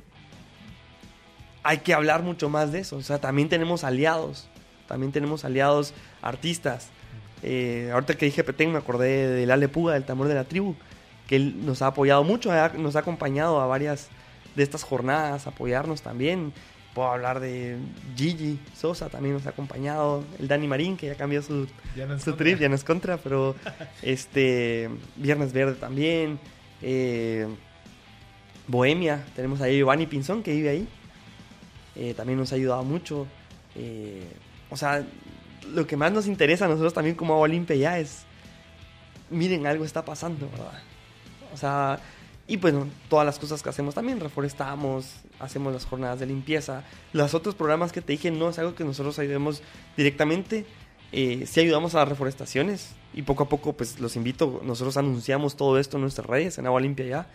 hay que hablar mucho más de eso. O sea, también tenemos aliados. También tenemos aliados artistas. Eh, ahorita que dije Petén me acordé del Ale Puga, del tambor de la tribu, que él nos ha apoyado mucho, nos ha acompañado a varias de estas jornadas, apoyarnos también. Puedo hablar de Gigi Sosa, también nos ha acompañado. El Dani Marín, que ya cambió su, Ya no es su contra. trip, ya no es contra, pero este Viernes Verde también. eh, Bohemia, tenemos ahí a Giovanni Pinzón que vive ahí. eh, también nos ha ayudado mucho. eh, o sea, lo que más nos interesa a nosotros también como Agua Limpia ya es, miren, algo está pasando, ¿verdad? O sea, y pues no, todas las cosas que hacemos también, reforestamos, hacemos las jornadas de limpieza. Los otros programas que te dije no es algo que nosotros ayudemos directamente. Eh, sí ayudamos a las reforestaciones y poco a poco pues los invito, nosotros anunciamos todo esto en nuestras redes, en Agua Limpia ya,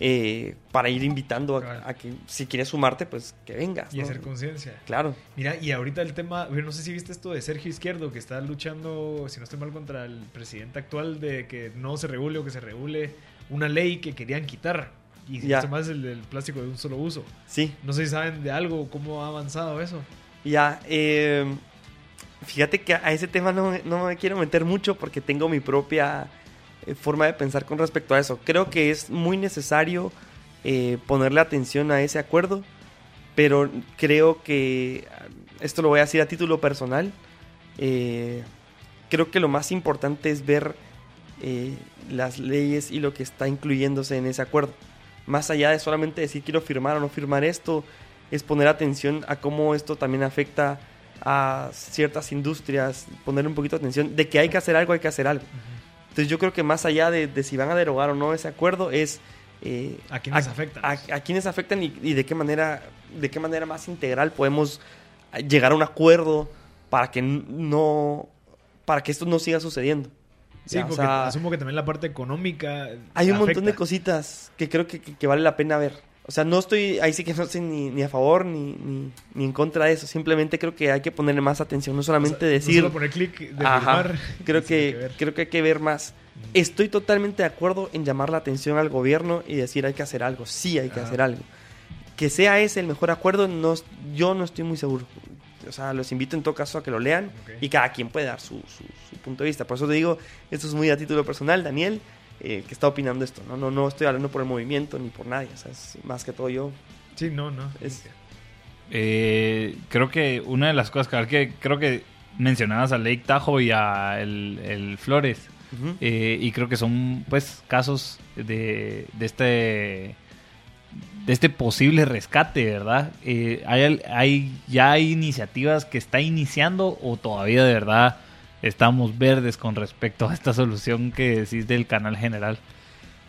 eh, para ir invitando a, Claro. a que si quieres sumarte pues que vengas. Y ¿no? hacer conciencia. Claro. Mira, y ahorita el tema, bueno, no sé si viste esto de Sergio Izquierdo, que está luchando, si no estoy mal, contra el presidente actual de que no se regule o que se regule una ley que querían quitar. Y es el del plástico de un solo uso. Sí, No sé si saben de algo, cómo ha avanzado eso. Ya, eh, fíjate que a ese tema no, me- no me quiero meter mucho porque tengo mi propia eh, forma de pensar con respecto a eso. Creo que es muy necesario eh, ponerle atención a ese acuerdo, pero creo que, esto lo voy a decir a título personal, eh, creo que lo más importante es ver eh, las leyes y lo que está incluyéndose en ese acuerdo. Más allá de solamente decir quiero firmar o no firmar esto, es poner atención a cómo esto también afecta a ciertas industrias, poner un poquito de atención de que hay que hacer algo, hay que hacer algo. Entonces yo creo que más allá de, si van a derogar o no ese acuerdo es... Eh, ¿A quiénes afectan? A, quiénes afectan y, de qué manera de qué manera más integral podemos llegar a un acuerdo para que no para que esto no siga sucediendo. Sí, porque asumo que también la parte económica. Hay un montón de cositas que creo que, vale la pena ver. O sea, no estoy, ahí sí que no estoy ni, a favor ni, ni, en contra de eso. Simplemente creo que hay que ponerle más atención. No solamente decir. No poner clic de Creo que, creo que hay que ver más. Estoy totalmente de acuerdo en llamar la atención al gobierno y decir hay que hacer algo. Sí, hay que hacer algo. Que sea ese el mejor acuerdo, no, yo no estoy muy seguro. O sea, los invito en todo caso a que lo lean y cada quien puede dar su, su, punto de vista. Por eso te digo, esto es muy a título personal, Daniel, eh, que está opinando esto. ¿no? No, no estoy hablando por el movimiento ni por nadie. O sea, es más que todo yo. Sí, no, no. Eh, creo que una de las cosas que, creo que mencionabas a Lake Tahoe y a el, Flores. Eh, y creo que son pues casos de, de este de este posible rescate, ¿verdad? Eh, hay, hay, ¿Ya hay iniciativas que está iniciando o todavía de verdad estamos verdes con respecto a esta solución que decís del canal general?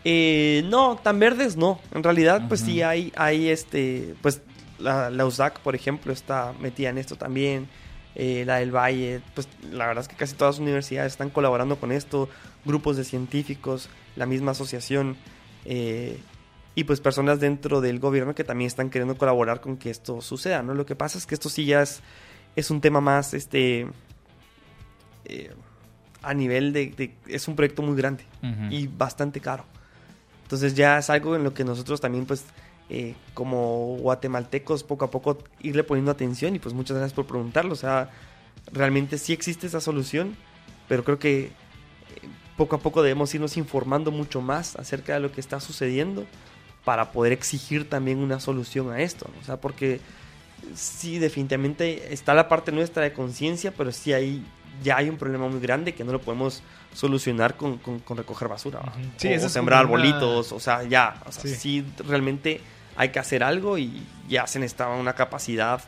Eh, no, tan verdes no. En realidad, pues sí hay, hay este, pues la, la, USAC, por ejemplo, está metida en esto también. Eh, la del Valle, pues la verdad es que casi todas las universidades están colaborando con esto. Grupos de científicos, la misma asociación. Eh, y pues personas dentro del gobierno que también están queriendo colaborar con que esto suceda, ¿no? Lo que pasa es que esto sí ya es, es un tema más, este, eh, a nivel de, es un proyecto muy grande y bastante caro. Entonces ya es algo en lo que nosotros también, pues, eh, como guatemaltecos, poco a poco irle poniendo atención y pues muchas gracias por preguntarlo. O sea, realmente sí existe esa solución, pero creo que eh, poco a poco debemos irnos informando mucho más acerca de lo que está sucediendo para poder exigir también una solución a esto. O sea, porque sí, definitivamente está la parte nuestra de conciencia, pero sí hay, ya hay un problema muy grande que no lo podemos solucionar con, con, recoger basura. o, sembrar arbolitos, o sea, ya. O sea, sí. realmente hay que hacer algo y ya se necesita una capacidad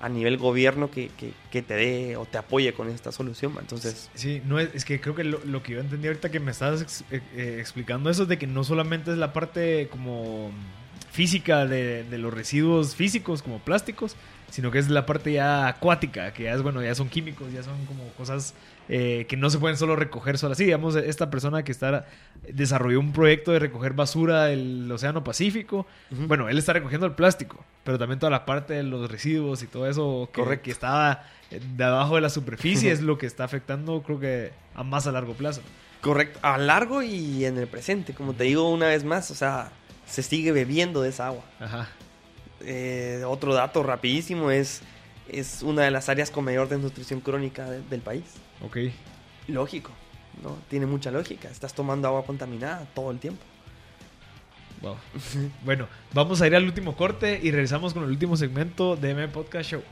a nivel gobierno que, que, te dé o te apoye con esta solución. Entonces, sí, no es, es que creo que lo, que yo entendí ahorita que me estabas eh, eh, explicando eso es de que no solamente es la parte como física de, de, los residuos físicos como plásticos, sino que es la parte ya acuática, que ya es bueno, ya son químicos, ya son como cosas eh, que no se pueden solo recoger solas. Sí, digamos, esta persona que está desarrolló un proyecto de recoger basura del Océano Pacífico. Bueno, él está recogiendo el plástico, pero también toda la parte de los residuos y todo eso que, que estaba debajo de la superficie es lo que está afectando, creo que a más a largo plazo. Correcto, a largo y en el presente. Como te digo una vez más, o sea, se sigue bebiendo de esa agua. Ajá. Eh, otro dato rapidísimo es, es una de las áreas con mayor desnutrición crónica del país. Ok. Lógico, ¿no? Tiene mucha lógica. Estás tomando agua contaminada todo el tiempo. Wow. bueno, vamos a ir al último corte y regresamos con el último segmento de M Podcast Show.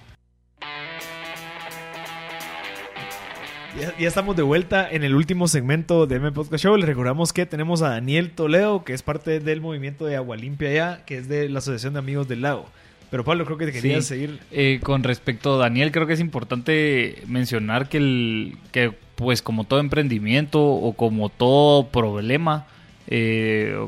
Ya, estamos de vuelta en el último segmento de M Podcast Show. Les recordamos que tenemos a Daniel Toledo, que es parte del movimiento de Agua Limpia ya, que es de la Asociación de Amigos del Lago. Pero Pablo, creo que te querías seguir. Eh, con respecto a Daniel, creo que es importante mencionar que, el, que pues como todo emprendimiento o como todo problema, eh,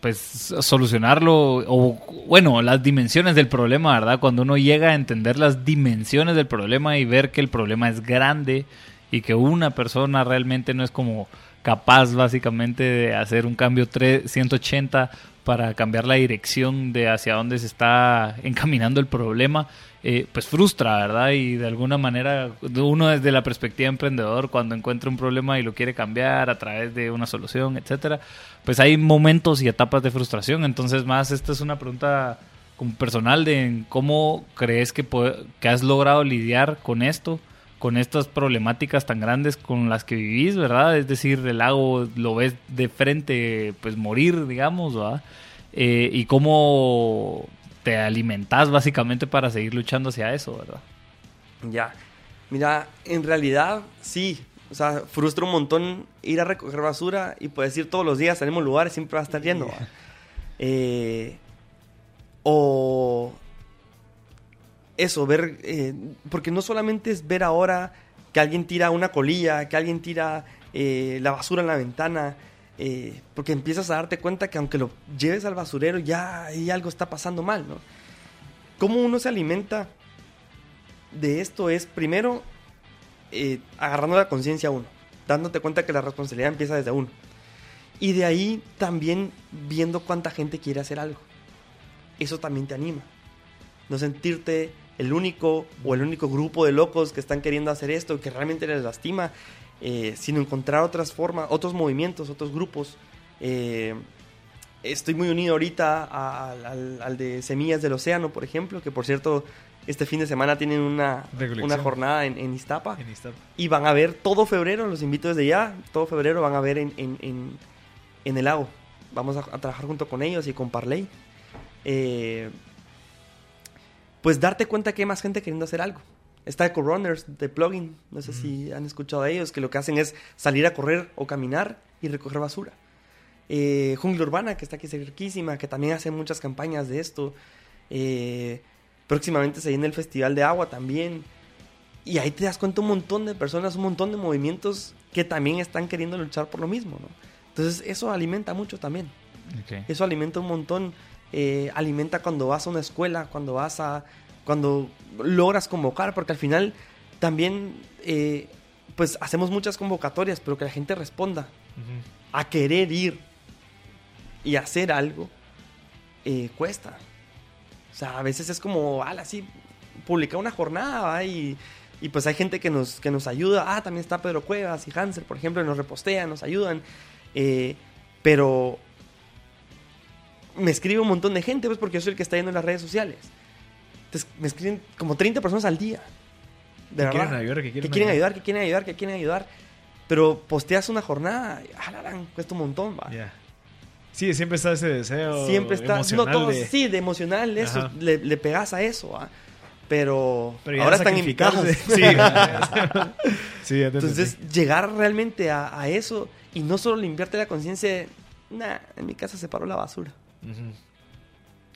pues solucionarlo, o bueno, las dimensiones del problema, ¿verdad? Cuando uno llega a entender las dimensiones del problema y ver que el problema es grande y que una persona realmente no es como capaz básicamente de hacer un cambio 180 para cambiar la dirección de hacia dónde se está encaminando el problema, eh, pues frustra, ¿verdad? Y de alguna manera uno desde la perspectiva emprendedor, cuando encuentra un problema y lo quiere cambiar a través de una solución, etcétera, pues hay momentos y etapas de frustración. Entonces, más esta es una pregunta como personal de cómo crees que, que has logrado lidiar con esto con estas problemáticas tan grandes con las que vivís, ¿verdad? Es decir, el lago lo ves de frente, pues morir, digamos, ¿verdad? eh, y cómo te alimentas básicamente para seguir luchando hacia eso, ¿verdad? Ya. Mira, en realidad sí. O sea, frustra un montón ir a recoger basura y puedes ir todos los días al mismo lugar siempre va a estar lleno. ¿va? Eh, o eso, ver, eh, porque no solamente es ver ahora que alguien tira una colilla, que alguien tira eh, la basura en la ventana, eh, porque empiezas a darte cuenta que aunque lo lleves al basurero ya ahí algo está pasando mal, ¿no? ¿Cómo uno se alimenta de esto? Es primero agarrando la conciencia a uno, dándote cuenta que la responsabilidad empieza desde uno. Y de ahí también viendo cuánta gente quiere hacer algo. Eso también te anima. No sentirte el único o el único grupo de locos que están queriendo hacer esto, que realmente les lastima, eh, sino encontrar otras formas, otros movimientos, otros grupos. Eh, estoy muy unido ahorita a- al, al- al de Semillas del Océano, por ejemplo, que por cierto, este fin de semana tienen una, una jornada en, en Iztapa. En Iztapa. Y van a ver todo febrero, los invito desde ya, todo febrero van a ver en, en, en- en el lago. Vamos a, a trabajar junto con ellos y con Parley. Eh, pues darte cuenta que hay más gente queriendo hacer algo. Está Eco Runners de plugin, no sé si han escuchado de ellos, que lo que hacen es salir a correr o caminar y recoger basura. Eh, Jungla Urbana, que está aquí cerquísima, que también hace muchas campañas de esto. Eh, próximamente se viene el Festival de Agua también. Y ahí te das cuenta un montón de personas, un montón de movimientos que también están queriendo luchar por lo mismo, ¿no? Entonces eso alimenta mucho también. Eso alimenta un montón. Eh, alimenta cuando vas a una escuela, cuando vas a... Cuando logras convocar, porque al final también eh, pues hacemos muchas convocatorias, pero que la gente responda a querer ir y hacer algo, eh, cuesta. O sea, a veces es como, ala, así, publicar una jornada. Y, y pues hay gente que nos, que nos ayuda. Ah, también está Pedro Cuevas y Hanser, por ejemplo, nos repostean, nos ayudan. Eh, pero me escribe un montón de gente, pues porque yo soy el que está yendo en las redes sociales. Entonces, me escriben como 30 personas al día. De Que verdad quieren ayudar, que que quieren ayudar. ayudar, que quieren ayudar, que quieren ayudar. Pero posteas una jornada, y, ah, la gran, cuesta un montón, va. Ya. Sí, siempre está ese deseo Siempre está, no emocional todo, de- sí, de emocional, eso, Ajá. le, le pegas a eso, va. Pero, ahora están invitados. Sí, sí, ya te Entonces, entendí. llegar realmente a, a eso y no solo limpiarte la conciencia de, nah, en mi casa se paró la basura.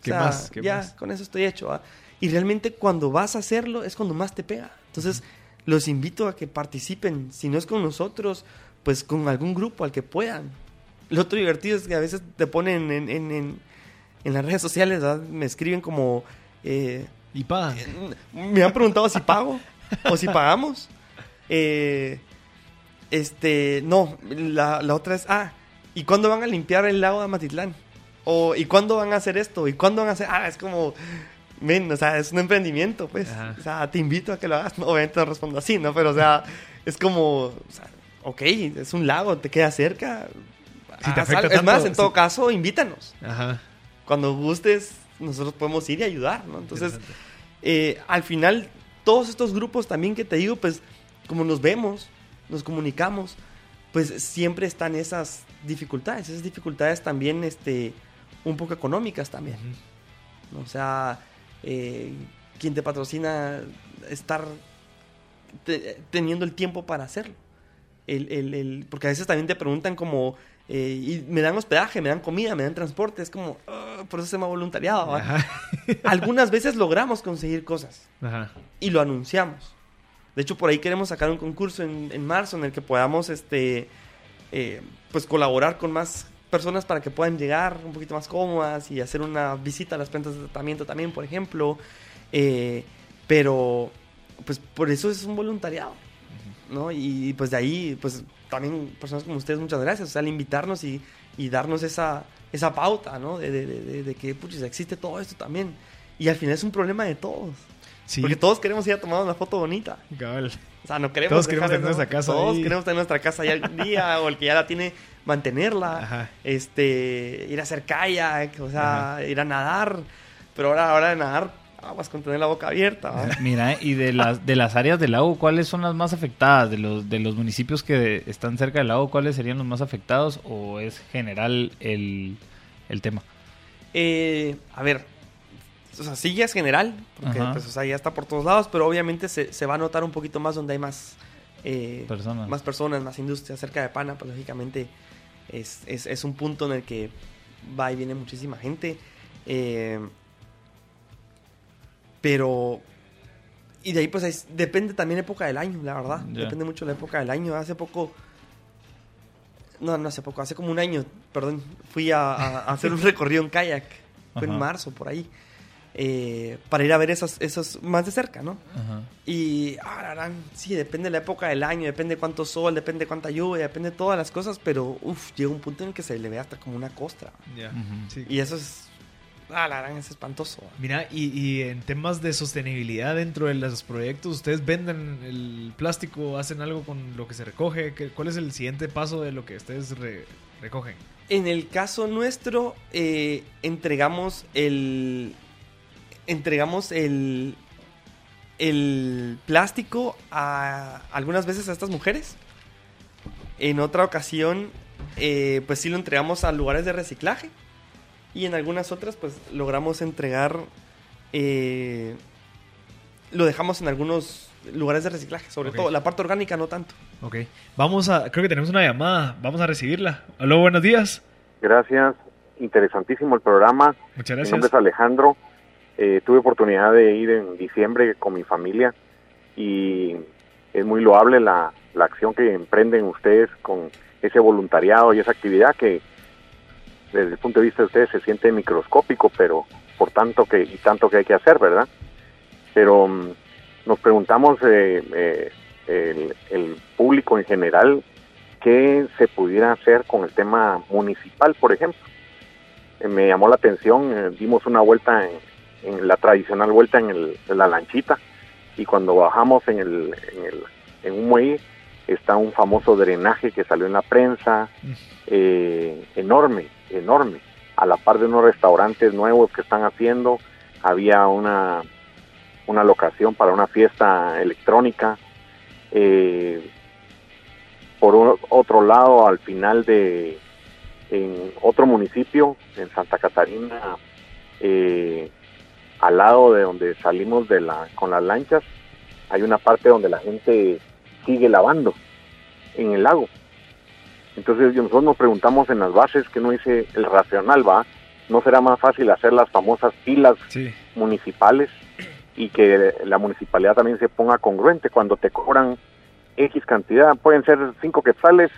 ¿Qué sea, más? ¿Qué ya, más? con eso estoy hecho. Y realmente cuando vas a hacerlo es cuando más te pega. Entonces, los invito a que participen. Si no es con nosotros, pues con algún grupo al que puedan. Lo otro divertido es que a veces te ponen en, en, en, en las redes sociales, ¿verdad? me escriben como... eh, Y pagan. me han preguntado si pago o si pagamos. Eh, este, no, la, la otra es, ah, ¿y cuándo van a limpiar el lago de Amatitlán? O, ¿y cuándo van a hacer esto? ¿Y cuándo van a hacer? Ah, es como, men, o sea, es un emprendimiento, pues. Ajá. O sea, te invito a que lo hagas. No, obviamente no respondo así, ¿no? Pero, o sea, es como, o sea, ok, es un lago, te queda cerca. Si te afecta es más, en todo caso, invítanos. Ajá. Cuando gustes, nosotros podemos ir y ayudar, ¿no? Entonces, eh, al final, todos estos grupos también que te digo, pues, como nos vemos, nos comunicamos, pues siempre están esas dificultades. Esas dificultades también, este, un poco económicas también. O sea, eh, quien te patrocina, estar te- teniendo el tiempo para hacerlo. El, el- el- porque a veces también te preguntan como, eh, y me dan hospedaje, me dan comida, me dan transporte, es como, "Ah, por eso se llama voluntariado. ¿va? Ajá. Algunas veces logramos conseguir cosas Ajá. y lo anunciamos. De hecho, por ahí queremos sacar un concurso en, en marzo en el que podamos este, eh, pues colaborar con más personas para que puedan llegar un poquito más cómodas y hacer una visita a las plantas de tratamiento también, por ejemplo. Eh, pero, pues por eso es un voluntariado. ¿no? Y pues de ahí, pues también personas como ustedes, muchas gracias, o sea, al invitarnos y, y darnos esa, esa pauta, ¿no? De, de, de- de- que, puchis, existe todo esto también. Y al final es un problema de todos. Sí. Porque todos queremos ir a tomar una foto bonita. Cabal. O sea, no queremos. Todos queremos tener nuestra casa Todos ahí. queremos tener nuestra casa ya algún día, o el que ya la tiene, mantenerla. Ajá. Este, ir a hacer kayak, o sea, ir a nadar. Pero ahora, ahora de nadar, aguas con tener la boca abierta. Mira, y de las, de las áreas del lago, ¿cuáles son las más afectadas? De los, de los municipios que están cerca del lago, ¿cuáles serían los más afectados? ¿O es general el, el tema? Eh, a ver, o sea, sí ya es general, porque pues, o sea, ya está por todos lados, pero obviamente se, se va a notar un poquito más donde hay más, eh, Personas. más personas, más industria cerca de Pana, pues lógicamente es, es, es un punto en el que va y viene muchísima gente. eh, pero... Y de ahí pues es- depende también época del año, la verdad. Depende mucho de la época del año. Hace poco... No, no hace poco, hace como un año, perdón, fui a, hacer un recorrido en kayak. Fue en marzo, por ahí. Eh, para ir a ver esos, esos más de cerca, ¿no? Ajá. Y, ah, sí, depende de la época del año, depende de cuánto sol, depende de cuánta lluvia, depende de todas las cosas, pero, uff, llega un punto en el que se le ve hasta como una costra. Ya. Ujú. Sí. Y eso es, ah, la gran, es espantoso. Mira, y, y en temas de sostenibilidad dentro de los proyectos, ¿ustedes venden el plástico? ¿Hacen algo con lo que se recoge? ¿Qué- ¿Cuál es el siguiente paso de lo que ustedes re- recogen? En el caso nuestro, eh, entregamos el. Entregamos el. El plástico a algunas veces a estas mujeres. En otra ocasión, eh, pues sí lo entregamos a lugares de reciclaje. Y en algunas otras, pues logramos entregar. eh, lo dejamos en algunos lugares de reciclaje, sobre todo. La parte orgánica no tanto. Ok. Vamos a, creo que tenemos una llamada. Vamos a recibirla. Aló, buenos días. Gracias, interesantísimo el programa. Muchas Mi gracias. nombre es Alejandro. Eh, tuve oportunidad de ir en diciembre con mi familia y es muy loable la, la acción que emprenden ustedes con ese voluntariado y esa actividad que desde el punto de vista de ustedes se siente microscópico, pero por tanto que y tanto que hay que hacer, ¿verdad? Pero mm, nos preguntamos eh, eh, el, público en general qué se pudiera hacer con el tema municipal, por ejemplo. Me llamó la atención, dimos una vuelta en, en la tradicional vuelta en, el- en la lanchita y cuando bajamos en, el, en, el, en un muelle está un famoso drenaje que salió en la prensa, Mm. eh, enorme, enorme, a la par de unos restaurantes nuevos que están haciendo, había una, una locación para una fiesta electrónica, eh, por otro lado, al final de en otro municipio, en Santa Catarina, eh, al lado de donde salimos de la con las lanchas, hay una parte donde la gente sigue lavando en el lago. Entonces nosotros nos preguntamos en las bases que no dice el racional va, no será más fácil hacer las famosas pilas Sí. municipales y que la municipalidad también se ponga congruente cuando te cobran X cantidad, pueden ser cinco quetzales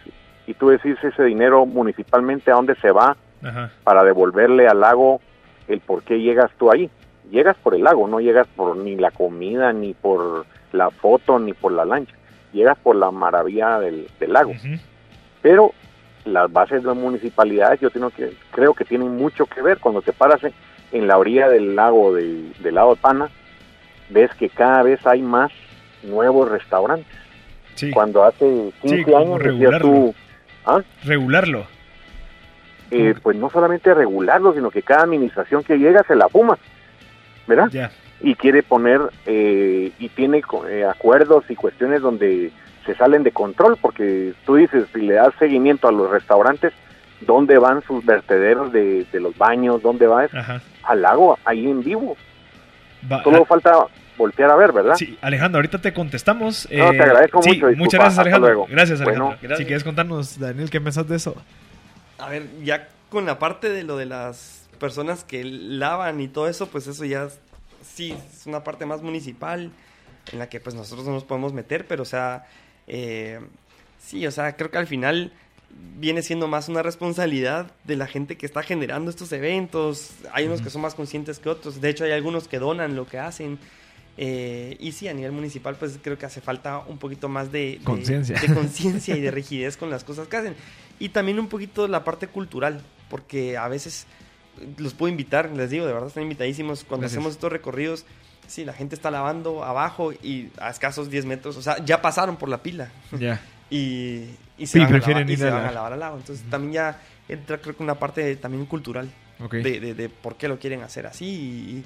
y tú decís ese dinero municipalmente a dónde se va Ajá. para devolverle al lago el por qué llegas tú ahí. Llegas por el lago, no llegas por ni la comida, ni por la foto, ni por la lancha. Llegas por la maravilla del, del lago. Pero las bases de las municipalidades yo tengo que, creo que tienen mucho que ver. Cuando te paras en, en la orilla del lago de- del lado de Pana, ves que cada vez hay más nuevos restaurantes. Sí. Cuando hace 15 como años regularlo. tú, ¿ah? Regularlo. Eh, pues no solamente regularlo, sino que cada administración que llega se la fuma, ¿verdad? Ya. Y quiere poner eh, y tiene eh, acuerdos y cuestiones donde se salen de control, porque tú dices, si le das seguimiento a los restaurantes, ¿dónde van sus vertederos de, de los baños? ¿Dónde va? eso? Ajá. Al lago, ahí en vivo. Va- Solo falta voltear a ver, ¿verdad? Ah, Sí, Alejandro, ahorita te contestamos. Eh, No, te agradezco sí, mucho, disculpa, Muchas gracias, hasta Alejandro. luego. Gracias, Bueno. Alejandro. Gracias. Si quieres contarnos, Daniel, ¿qué pensás de eso? A ver, ya con la parte de lo de las personas que lavan y todo eso, pues eso ya es- sí es una parte más municipal en la que pues nosotros no nos podemos meter, pero o sea, eh, sí, o sea, creo que al final viene siendo más una responsabilidad de la gente que está generando estos eventos. Hay unos que son más conscientes que otros. De hecho, hay algunos que donan lo que hacen. Eh, y sí, a nivel municipal, pues creo que hace falta un poquito más de, de- Conciencia. de conciencia y de rigidez con las cosas que hacen. Y también un poquito la parte cultural, porque a veces los puedo invitar, les digo, de verdad están invitadísimos. Cuando Gracias. hacemos estos recorridos, sí, la gente está lavando abajo y a escasos 10 metros, o sea, ya pasaron por la pila Ya. y, se, van, a prefieren lavar, y ir se a van a lavar al lago. Entonces también ya entra creo que una parte también cultural de, de- de por qué lo quieren hacer así. Y,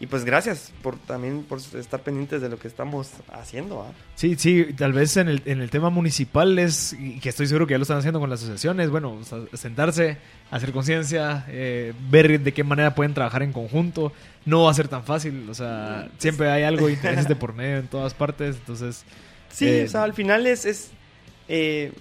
y pues gracias por también por estar pendientes de lo que estamos haciendo. ¿ah? Sí, sí, tal vez en el, en el tema municipal es, y que estoy seguro que ya lo están haciendo con las asociaciones, bueno, o sea, sentarse, hacer conciencia, eh, ver de qué manera pueden trabajar en conjunto. No va a ser tan fácil, o sea, siempre hay algo de intereses de por medio en todas partes, entonces... Sí, eh, o sea, al final es... es eh,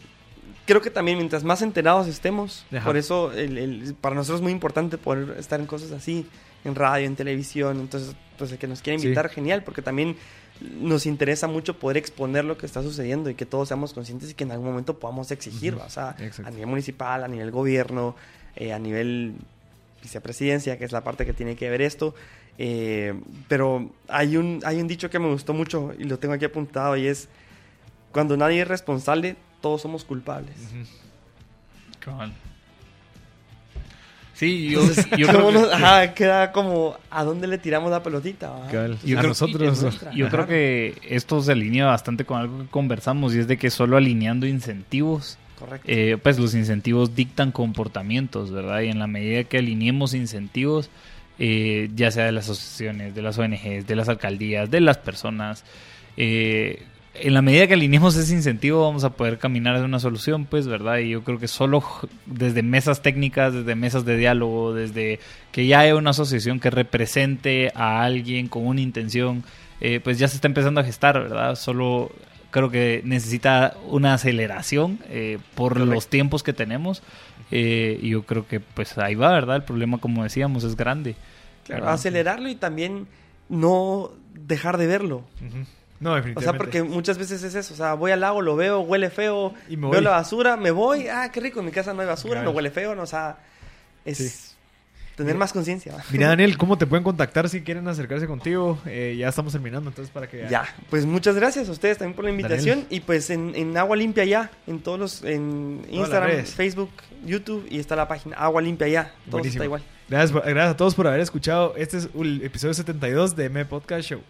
creo que también mientras más enterados estemos, Ajá. por eso el- el- para nosotros es muy importante poder estar en cosas así, en radio, en televisión, entonces pues el que nos quiera Sí. invitar, genial, porque también nos interesa mucho poder exponer lo que está sucediendo y que todos seamos conscientes y que en algún momento podamos exigir, Ujú. o sea, Exacto. a nivel municipal, a nivel gobierno, eh, a nivel vicepresidencia, que es la parte que tiene que ver esto. eh, pero hay un, hay un dicho que me gustó mucho y lo tengo aquí apuntado y es, cuando nadie es responsable, todos somos culpables. Ujú. Cabal. Sí, yo, Entonces, yo ¿cómo creo que, nos- ajá, queda como, ¿a dónde le tiramos la pelotita? Yo creo- nosotros... y- yo creo que esto se alinea bastante con algo que conversamos y es de que solo alineando incentivos, Correcto. eh, pues los incentivos dictan comportamientos, ¿verdad? Y en la medida que alineemos incentivos, eh, ya sea de las asociaciones, de las ONGs, de las alcaldías, de las personas, eh, en la medida que alineemos ese incentivo vamos a poder caminar hacia una solución, pues, ¿verdad? Y yo creo que solo desde mesas técnicas, desde mesas de diálogo, desde que ya haya una asociación que represente a alguien con una intención, eh, pues ya se está empezando a gestar, ¿verdad? Solo creo que necesita una aceleración eh, por los tiempos que tenemos. eh, y yo creo que pues ahí va, ¿verdad? El problema, como decíamos, es grande. Claro, ¿verdad? acelerarlo y también no dejar de verlo. Ujú. No, O definitivamente. sea, porque muchas veces es eso. O sea, voy al lago, lo veo, huele feo, Y me veo la basura, me voy. Ah, qué rico, en mi casa no hay basura, Claro. no huele feo. No, o sea, es Sí. tener más conciencia. Mira, Daniel, ¿cómo te pueden contactar si quieren acercarse contigo? Eh, ya estamos terminando, entonces para que... Ya, pues muchas gracias a ustedes también por la invitación. Y pues en, en Agua Limpia Ya, en todos los, en Instagram. Facebook, YouTube y está la página Agua Limpia Ya. Todo Buenísimo. está igual. Gracias, gracias a todos por haber escuchado. Este es el episodio 72 de M Podcast Show.